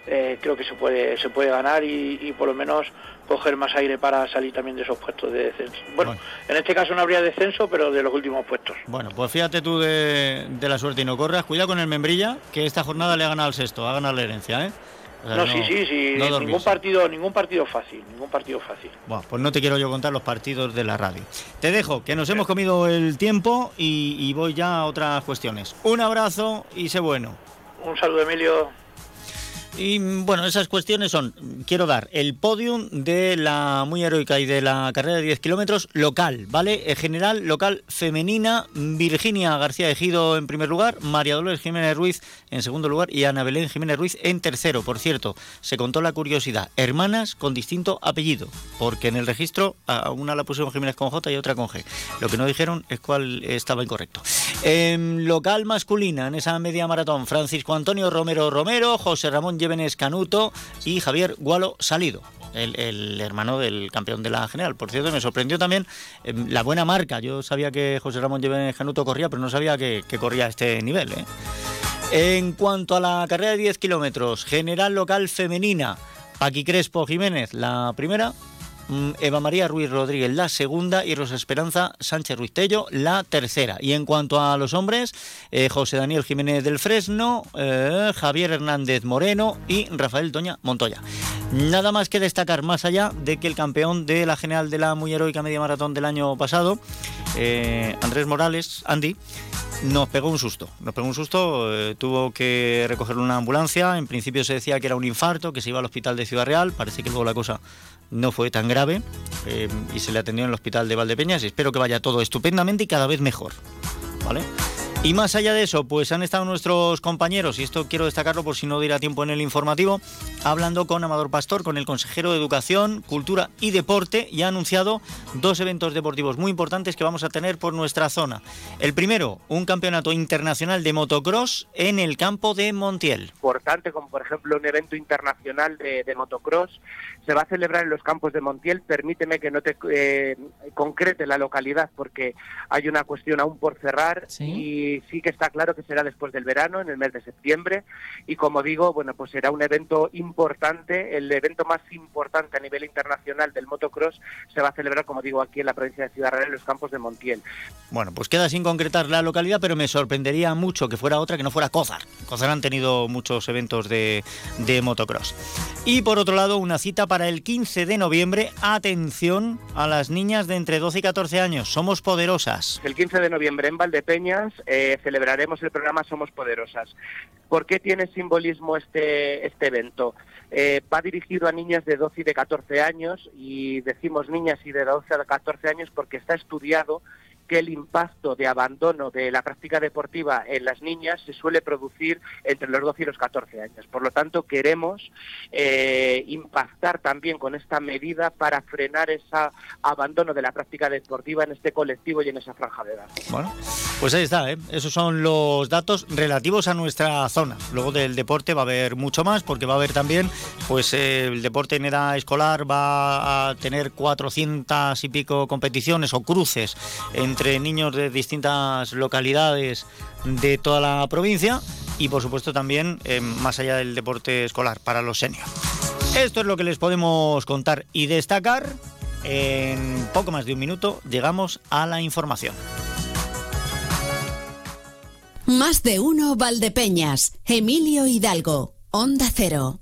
eh, creo que se puede, se puede ganar y, por lo menos coger más aire para salir también de esos puestos de descenso. Bueno, en este caso no habría descenso, pero de los últimos puestos. Bueno, pues fíjate tú de, la suerte y no corras. Cuidado con el Membrilla, que esta jornada le ha ganado al sexto, ha ganado la herencia, ¿eh? no, sí, sí, sí. ningún partido, ningún partido fácil, ningún partido fácil. Bueno, pues no te quiero yo contar los partidos de la radio. Te dejo, que nos hemos comido el tiempo y, y voy ya a otras cuestiones. Un abrazo y sé bueno. Un saludo, Emilio. Y bueno, esas cuestiones son, quiero dar el podium de la muy heroica y de la carrera de 10 kilómetros local, ¿vale? En general, local femenina, Virginia García Ejido en primer lugar, María Dolores Jiménez Ruiz en segundo lugar y Ana Belén Jiménez Ruiz en tercero. Por cierto, se contó la curiosidad, hermanas con distinto apellido, porque en el registro a una la pusieron Jiménez con J y otra con G. Lo que no dijeron es cuál estaba incorrecto. En local masculina, en esa media maratón, Francisco Antonio Romero Romero, José Ramón Llévenes Canuto y Javier Gualo Salido. El, hermano del campeón de la general. Por cierto, me sorprendió también em, la buena marca. Yo sabía que José Ramón Llévenes Canuto corría, pero no sabía que, corría a este nivel. ¿eh? En cuanto a la carrera de 10 kilómetros, general local femenina, Paqui Crespo Jiménez, la primera, Eva María Ruiz Rodríguez la segunda y Rosa Esperanza Sánchez Ruiz Tello la tercera. Y en cuanto a los hombres, eh, José Daniel Jiménez del Fresno, eh, Javier Hernández Moreno y Rafael Toña Montoya. Nada más que destacar más allá de que el campeón de la general de la muy heroica media maratón del año pasado, eh, Andrés Morales, Andy, nos pegó un susto. Nos pegó un susto, tuvo que recoger una ambulancia. En principio se decía que era un infarto, que se iba al hospital de Ciudad Real. Parece que luego la cosa no fue tan grave eh, y se le atendió en el hospital de Valdepeñas y espero que vaya todo estupendamente y cada vez mejor. ¿Vale? Y más allá de eso, pues han estado nuestros compañeros, y esto quiero destacarlo por si no dirá tiempo en el informativo, hablando con Amador Pastor, con el consejero de Educación, Cultura y Deporte, y ha anunciado dos eventos deportivos muy importantes que vamos a tener por nuestra zona. El primero, un campeonato internacional de motocross en el campo de Montiel. Importante, como por ejemplo un evento internacional de, motocross, se va a celebrar en los campos de Montiel. Permíteme que no te eh, concrete la localidad porque hay una cuestión aún por cerrar y sí que está claro que será después del verano, en el mes de septiembre, y como digo, bueno, pues será un evento importante, el evento más importante a nivel internacional del motocross se va a celebrar, como digo, aquí en la provincia de Ciudad Real, en los campos de Montiel. Bueno, pues queda sin concretar la localidad, pero me sorprendería mucho que fuera otra que no fuera Cozar. Cozar han tenido muchos eventos de, de motocross. Y por otro lado, una cita para el 15 de noviembre. Atención a las niñas de entre 12 y 14 años. Somos poderosas. El 15 de noviembre en Valdepeñas. Eh, celebraremos el programa Somos Poderosas. ¿Por qué tiene simbolismo este, este evento? Eh, va dirigido a niñas de 12 y de 14 años y decimos niñas y de 12 a 14 años porque está estudiado que el impacto de abandono de la práctica deportiva en las niñas se suele producir entre los 12 y los 14 años. Por lo tanto, queremos eh, impactar también con esta medida para frenar ese abandono de la práctica deportiva en este colectivo y en esa franja de edad. Bueno, pues ahí está, ¿eh? esos son los datos relativos a nuestra zona. Luego del deporte va a haber mucho más, porque va a haber también, pues eh, el deporte en edad escolar va a tener 400 y pico competiciones o cruces en entre niños de distintas localidades de toda la provincia y por supuesto también eh, más allá del deporte escolar para los seniors. Esto es lo que les podemos contar y destacar. En poco más de un minuto llegamos a la información. Más de uno Valdepeñas, Emilio Hidalgo, Onda Cero.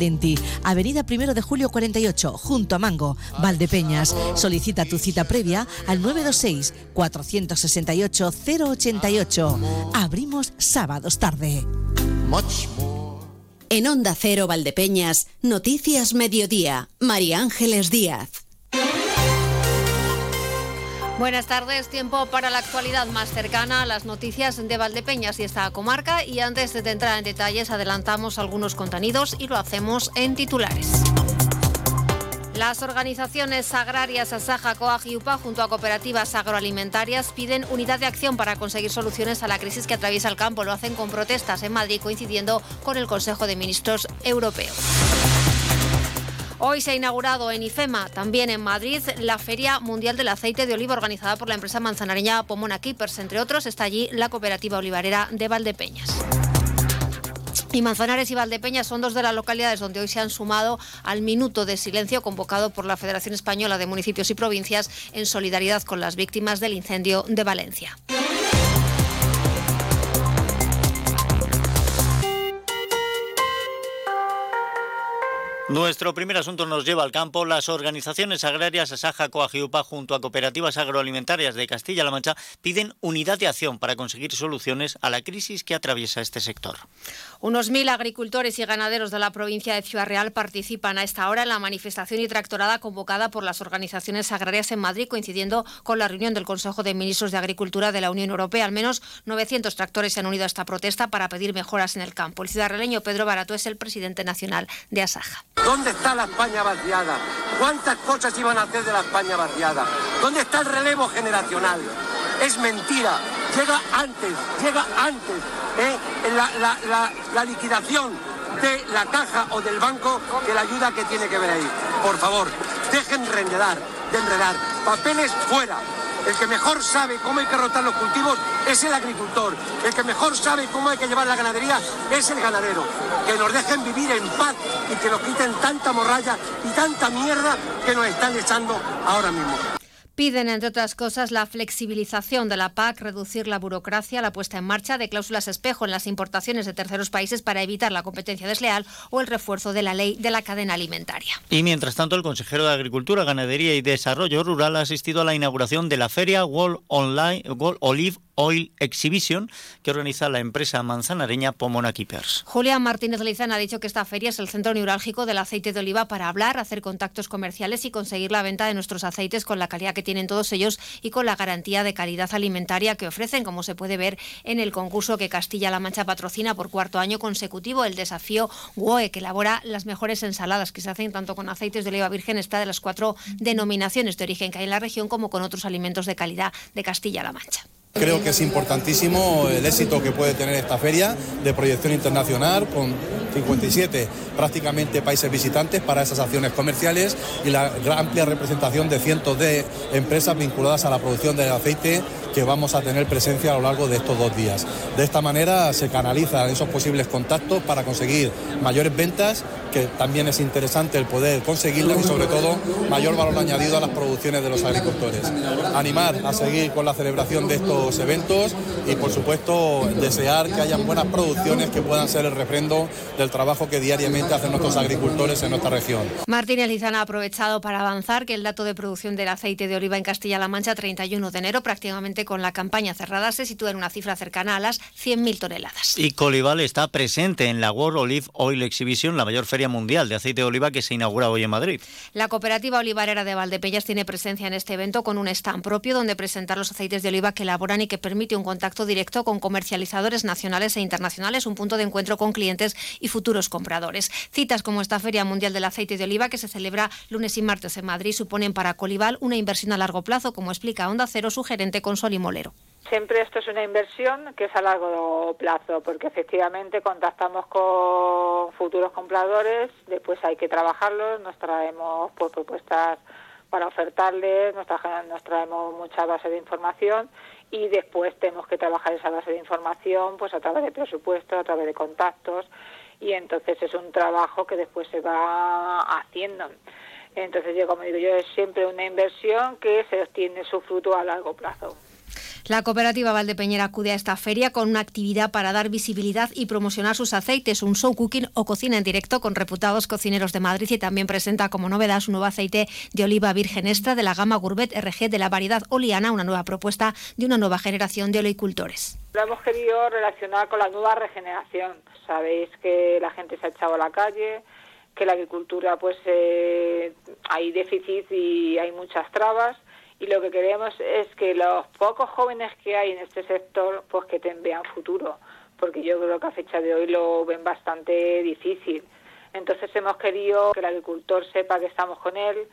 Avenida 1 de Julio 48, junto a Mango, Valdepeñas. Solicita tu cita previa al 926 468 088. Abrimos sábados tarde. En Onda Cero Valdepeñas, Noticias Mediodía, María Ángeles Díaz. Buenas tardes, tiempo para la actualidad más cercana a las noticias de Valdepeñas y esta comarca. Y antes de entrar en detalles, adelantamos algunos contenidos y lo hacemos en titulares. Las organizaciones agrarias Asaja, Coag y UPA, junto a cooperativas agroalimentarias, piden unidad de acción para conseguir soluciones a la crisis que atraviesa el campo. Lo hacen con protestas en Madrid, coincidiendo con el Consejo de Ministros Europeo. Hoy se ha inaugurado en IFEMA, también en Madrid, la Feria Mundial del Aceite de Oliva organizada por la empresa manzanareña Pomona Keepers. Entre otros, está allí la cooperativa olivarera de Valdepeñas. Y Manzanares y Valdepeñas son dos de las localidades donde hoy se han sumado al minuto de silencio convocado por la Federación Española de Municipios y Provincias en solidaridad con las víctimas del incendio de Valencia. Nuestro primer asunto nos lleva al campo. Las organizaciones agrarias Asaja, Coagiupa, junto a cooperativas agroalimentarias de Castilla-La Mancha, piden unidad de acción para conseguir soluciones a la crisis que atraviesa este sector. Unos mil agricultores y ganaderos de la provincia de Ciudad Real participan a esta hora en la manifestación y tractorada convocada por las organizaciones agrarias en Madrid, coincidiendo con la reunión del Consejo de Ministros de Agricultura de la Unión Europea. Al menos 900 tractores se han unido a esta protesta para pedir mejoras en el campo. El ciudadreño Pedro Barato es el presidente nacional de Asaja. ¿Dónde está la España vaciada? ¿Cuántas cosas iban a hacer de la España vaciada? ¿Dónde está el relevo generacional? Es mentira. Llega antes, llega antes. ¿eh? La, la, liquidación de la caja o del banco que la ayuda que tiene que ver ahí. Por favor, dejen de enredar, de enredar. Papeles fuera. El que mejor sabe cómo hay que rotar los cultivos es el agricultor. El que mejor sabe cómo hay que llevar la ganadería es el ganadero. Que nos dejen vivir en paz y que nos quiten tanta morralla y tanta mierda que nos están echando ahora mismo. Piden, entre otras cosas, la flexibilización de la PAC, reducir la burocracia, la puesta en marcha de cláusulas espejo en las importaciones de terceros países para evitar la competencia desleal o el refuerzo de la ley de la cadena alimentaria. Y mientras tanto, el consejero de Agricultura, Ganadería y Desarrollo Rural ha asistido a la inauguración de la feria World, Online, World Olive Oil Exhibition que organiza la empresa manzanareña Pomona Keepers. Julián Martínez Lizán ha dicho que esta feria es el centro neurálgico del aceite de oliva para hablar, hacer contactos comerciales y conseguir la venta de nuestros aceites con la calidad que tienen todos ellos y con la garantía de calidad alimentaria que ofrecen, como se puede ver en el concurso que Castilla-La Mancha patrocina por cuarto año consecutivo, el desafío WOE, que elabora las mejores ensaladas que se hacen tanto con aceites de oliva virgen, está de las cuatro denominaciones de origen que hay en la región, como con otros alimentos de calidad de Castilla-La Mancha. Creo que es importantísimo el éxito que puede tener esta feria de proyección internacional con 57 prácticamente países visitantes para esas acciones comerciales y la amplia representación de cientos de empresas vinculadas a la producción del aceite que vamos a tener presencia a lo largo de estos dos días. De esta manera se canalizan esos posibles contactos para conseguir mayores ventas, que también es interesante el poder conseguirlas y sobre todo mayor valor añadido a las producciones de los agricultores. Animar a seguir con la celebración de estos eventos y por supuesto desear que hayan buenas producciones que puedan ser el refrendo del trabajo que diariamente hacen nuestros agricultores en nuestra región. Martínez Lizana ha aprovechado para avanzar que el dato de producción del aceite de oliva en Castilla-La Mancha 31 de enero, prácticamente con la campaña cerrada, se sitúa en una cifra cercana a las 100.000 toneladas. Y Colival está presente en la World Olive Oil Exhibition, la mayor feria mundial de aceite de oliva que se inaugura hoy en Madrid. La cooperativa olivarera de Valdepeñas tiene presencia en este evento con un stand propio donde presentar los aceites de oliva que y que permite un contacto directo con comercializadores nacionales e internacionales, un punto de encuentro con clientes y futuros compradores. Citas como esta Feria Mundial del Aceite de Oliva que se celebra lunes y martes en Madrid suponen para Colival una inversión a largo plazo, como explica Onda Cero su gerente Consoli Molero. Siempre esto es una inversión que es a largo plazo, porque efectivamente contactamos con futuros compradores, después hay que trabajarlos, nos traemos por propuestas para ofertarles, nos traemos mucha base de información y después tenemos que trabajar esa base de información pues a través de presupuestos, a través de contactos y entonces es un trabajo que después se va haciendo. Entonces yo como digo yo es siempre una inversión que se obtiene su fruto a largo plazo. La cooperativa Valdepeñera acude a esta feria con una actividad para dar visibilidad y promocionar sus aceites, un show cooking o cocina en directo con reputados cocineros de Madrid y también presenta como novedad su nuevo aceite de oliva virgen extra de la gama Gourmet RG de la variedad Oliana, una nueva propuesta de una nueva generación de oleocultores. Lo hemos querido relacionar con la nueva regeneración. Sabéis que la gente se ha echado a la calle, que la agricultura pues eh, hay déficit y hay muchas trabas y lo que queremos es que los pocos jóvenes que hay en este sector pues que vean futuro porque yo creo que a fecha de hoy lo ven bastante difícil entonces hemos querido que el agricultor sepa que estamos con él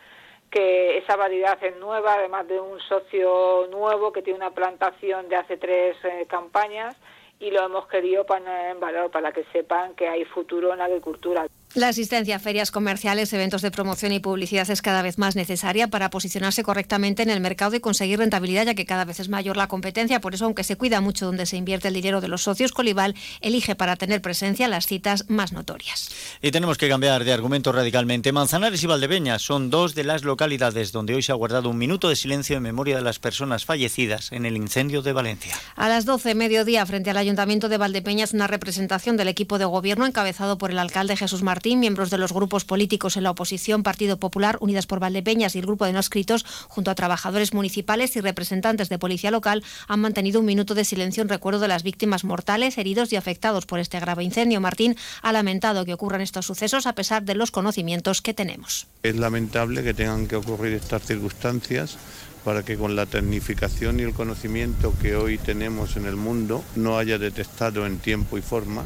que esa variedad es nueva además de un socio nuevo que tiene una plantación de hace tres eh, campañas y lo hemos querido poner en valor para que sepan que hay futuro en la agricultura. La asistencia a ferias comerciales, eventos de promoción y publicidad es cada vez más necesaria para posicionarse correctamente en el mercado y conseguir rentabilidad, ya que cada vez es mayor la competencia. Por eso, aunque se cuida mucho donde se invierte el dinero de los socios, Colival elige para tener presencia las citas más notorias. Y tenemos que cambiar de argumento radicalmente. Manzanares y Valdepeñas son dos de las localidades donde hoy se ha guardado un minuto de silencio en memoria de las personas fallecidas en el incendio de Valencia. A las 12, mediodía, frente al Ayuntamiento de Valdepeñas, una representación del equipo de gobierno encabezado por el alcalde Jesús Martín miembros de los grupos políticos en la oposición, Partido Popular, Unidas por Valdepeñas y el Grupo de No Escritos, junto a trabajadores municipales y representantes de policía local, han mantenido un minuto de silencio en recuerdo de las víctimas mortales, heridos y afectados por este grave incendio. Martín ha lamentado que ocurran estos sucesos a pesar de los conocimientos que tenemos. Es lamentable que tengan que ocurrir estas circunstancias para que con la tecnificación y el conocimiento que hoy tenemos en el mundo no haya detectado en tiempo y forma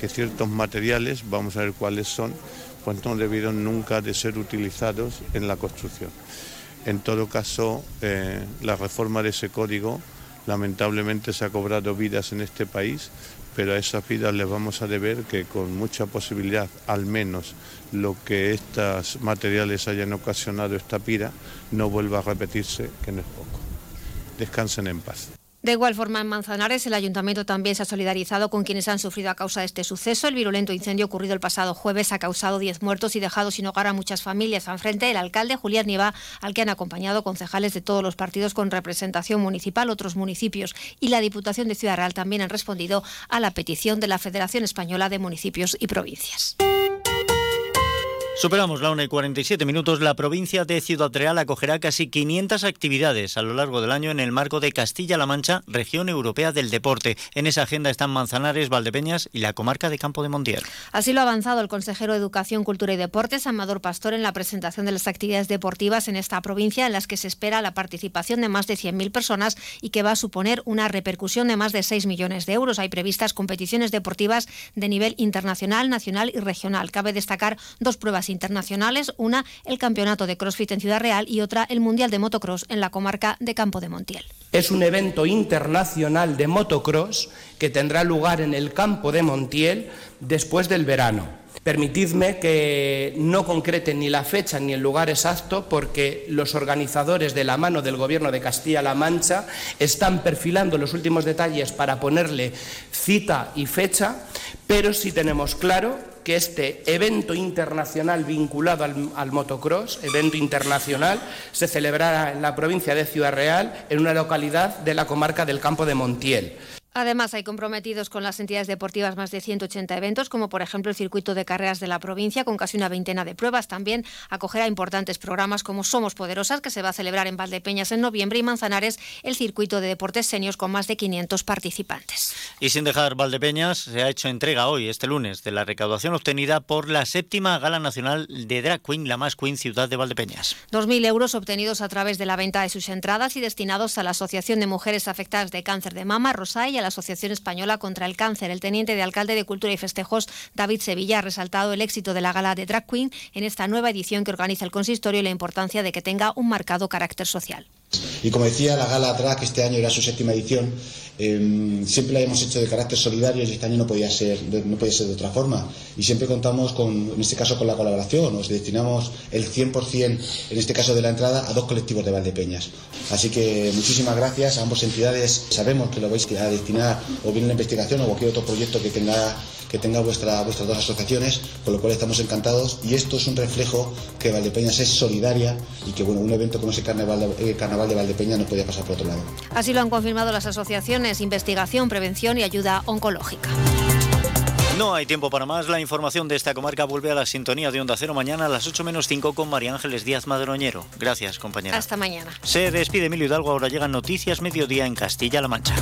que ciertos materiales, vamos a ver cuáles son, pues no debieron nunca de ser utilizados en la construcción. En todo caso, eh, la reforma de ese código lamentablemente se ha cobrado vidas en este país, pero a esas vidas les vamos a deber que con mucha posibilidad, al menos lo que estos materiales hayan ocasionado esta pira, no vuelva a repetirse, que no es poco. Descansen en paz. De igual forma, en Manzanares, el ayuntamiento también se ha solidarizado con quienes han sufrido a causa de este suceso. El virulento incendio ocurrido el pasado jueves ha causado 10 muertos y dejado sin hogar a muchas familias. Enfrente, el alcalde Julián Niva, al que han acompañado concejales de todos los partidos con representación municipal, otros municipios y la Diputación de Ciudad Real también han respondido a la petición de la Federación Española de Municipios y Provincias. Superamos la 1 y 47 minutos. La provincia de Ciudad Real acogerá casi 500 actividades a lo largo del año en el marco de Castilla-La Mancha, región europea del deporte. En esa agenda están Manzanares, Valdepeñas y la comarca de Campo de Montiel. Así lo ha avanzado el consejero de Educación, Cultura y Deportes, Amador Pastor, en la presentación de las actividades deportivas en esta provincia, en las que se espera la participación de más de 100.000 personas y que va a suponer una repercusión de más de 6 millones de euros. Hay previstas competiciones deportivas de nivel internacional, nacional y regional. Cabe destacar dos pruebas internacionales, una el Campeonato de CrossFit en Ciudad Real y otra el Mundial de Motocross en la comarca de Campo de Montiel. Es un evento internacional de motocross que tendrá lugar en el Campo de Montiel después del verano. Permitidme que no concrete ni la fecha ni el lugar exacto porque los organizadores de la mano del Gobierno de Castilla-La Mancha están perfilando los últimos detalles para ponerle cita y fecha, pero sí tenemos claro que este evento internacional vinculado al, motocross, evento internacional, se celebrará en la provincia de Ciudad Real, en una localidad de la comarca del Campo de Montiel. Además, hay comprometidos con las entidades deportivas más de 180 eventos, como por ejemplo el circuito de carreras de la provincia, con casi una veintena de pruebas. También acogerá importantes programas como Somos Poderosas, que se va a celebrar en Valdepeñas en noviembre, y Manzanares, el circuito de deportes senios con más de 500 participantes. Y sin dejar Valdepeñas, se ha hecho entrega hoy, este lunes, de la recaudación obtenida por la séptima Gala Nacional de Drag Queen, la más Queen Ciudad de Valdepeñas. 2.000 euros obtenidos a través de la venta de sus entradas y destinados a la Asociación de Mujeres Afectadas de Cáncer de Mama, La Asociación Española contra el Cáncer. El teniente de alcalde de Cultura y Festejos, David Sevilla, ha resaltado el éxito de la gala de Drag Queen en esta nueva edición que organiza el consistorio y la importancia de que tenga un marcado carácter social. Y como decía, la gala Drag este año era su séptima edición. Eh, siempre la hemos hecho de carácter solidario y este año no podía ser no podía ser de otra forma. Y siempre contamos con, en este caso, con la colaboración. Nos destinamos el 100% en este caso de la entrada a dos colectivos de Valdepeñas. Así que muchísimas gracias a ambas entidades. Sabemos que lo vais a destinar o bien la investigación o cualquier otro proyecto que tenga que tenga vuestra, vuestras dos asociaciones, con lo cual estamos encantados y esto es un reflejo que Valdepeñas es solidaria y que bueno, un evento como ese carnaval de, eh, carnaval de Valdepeñas no podía pasar por otro lado. Así lo han confirmado las asociaciones Investigación, Prevención y Ayuda Oncológica. No hay tiempo para más. La información de esta comarca vuelve a la sintonía de Onda Cero mañana a las 8 menos 5 con María Ángeles Díaz Madroñero. Gracias, compañera. Hasta mañana. Se despide Emilio Hidalgo. Ahora llegan noticias mediodía en Castilla-La Mancha.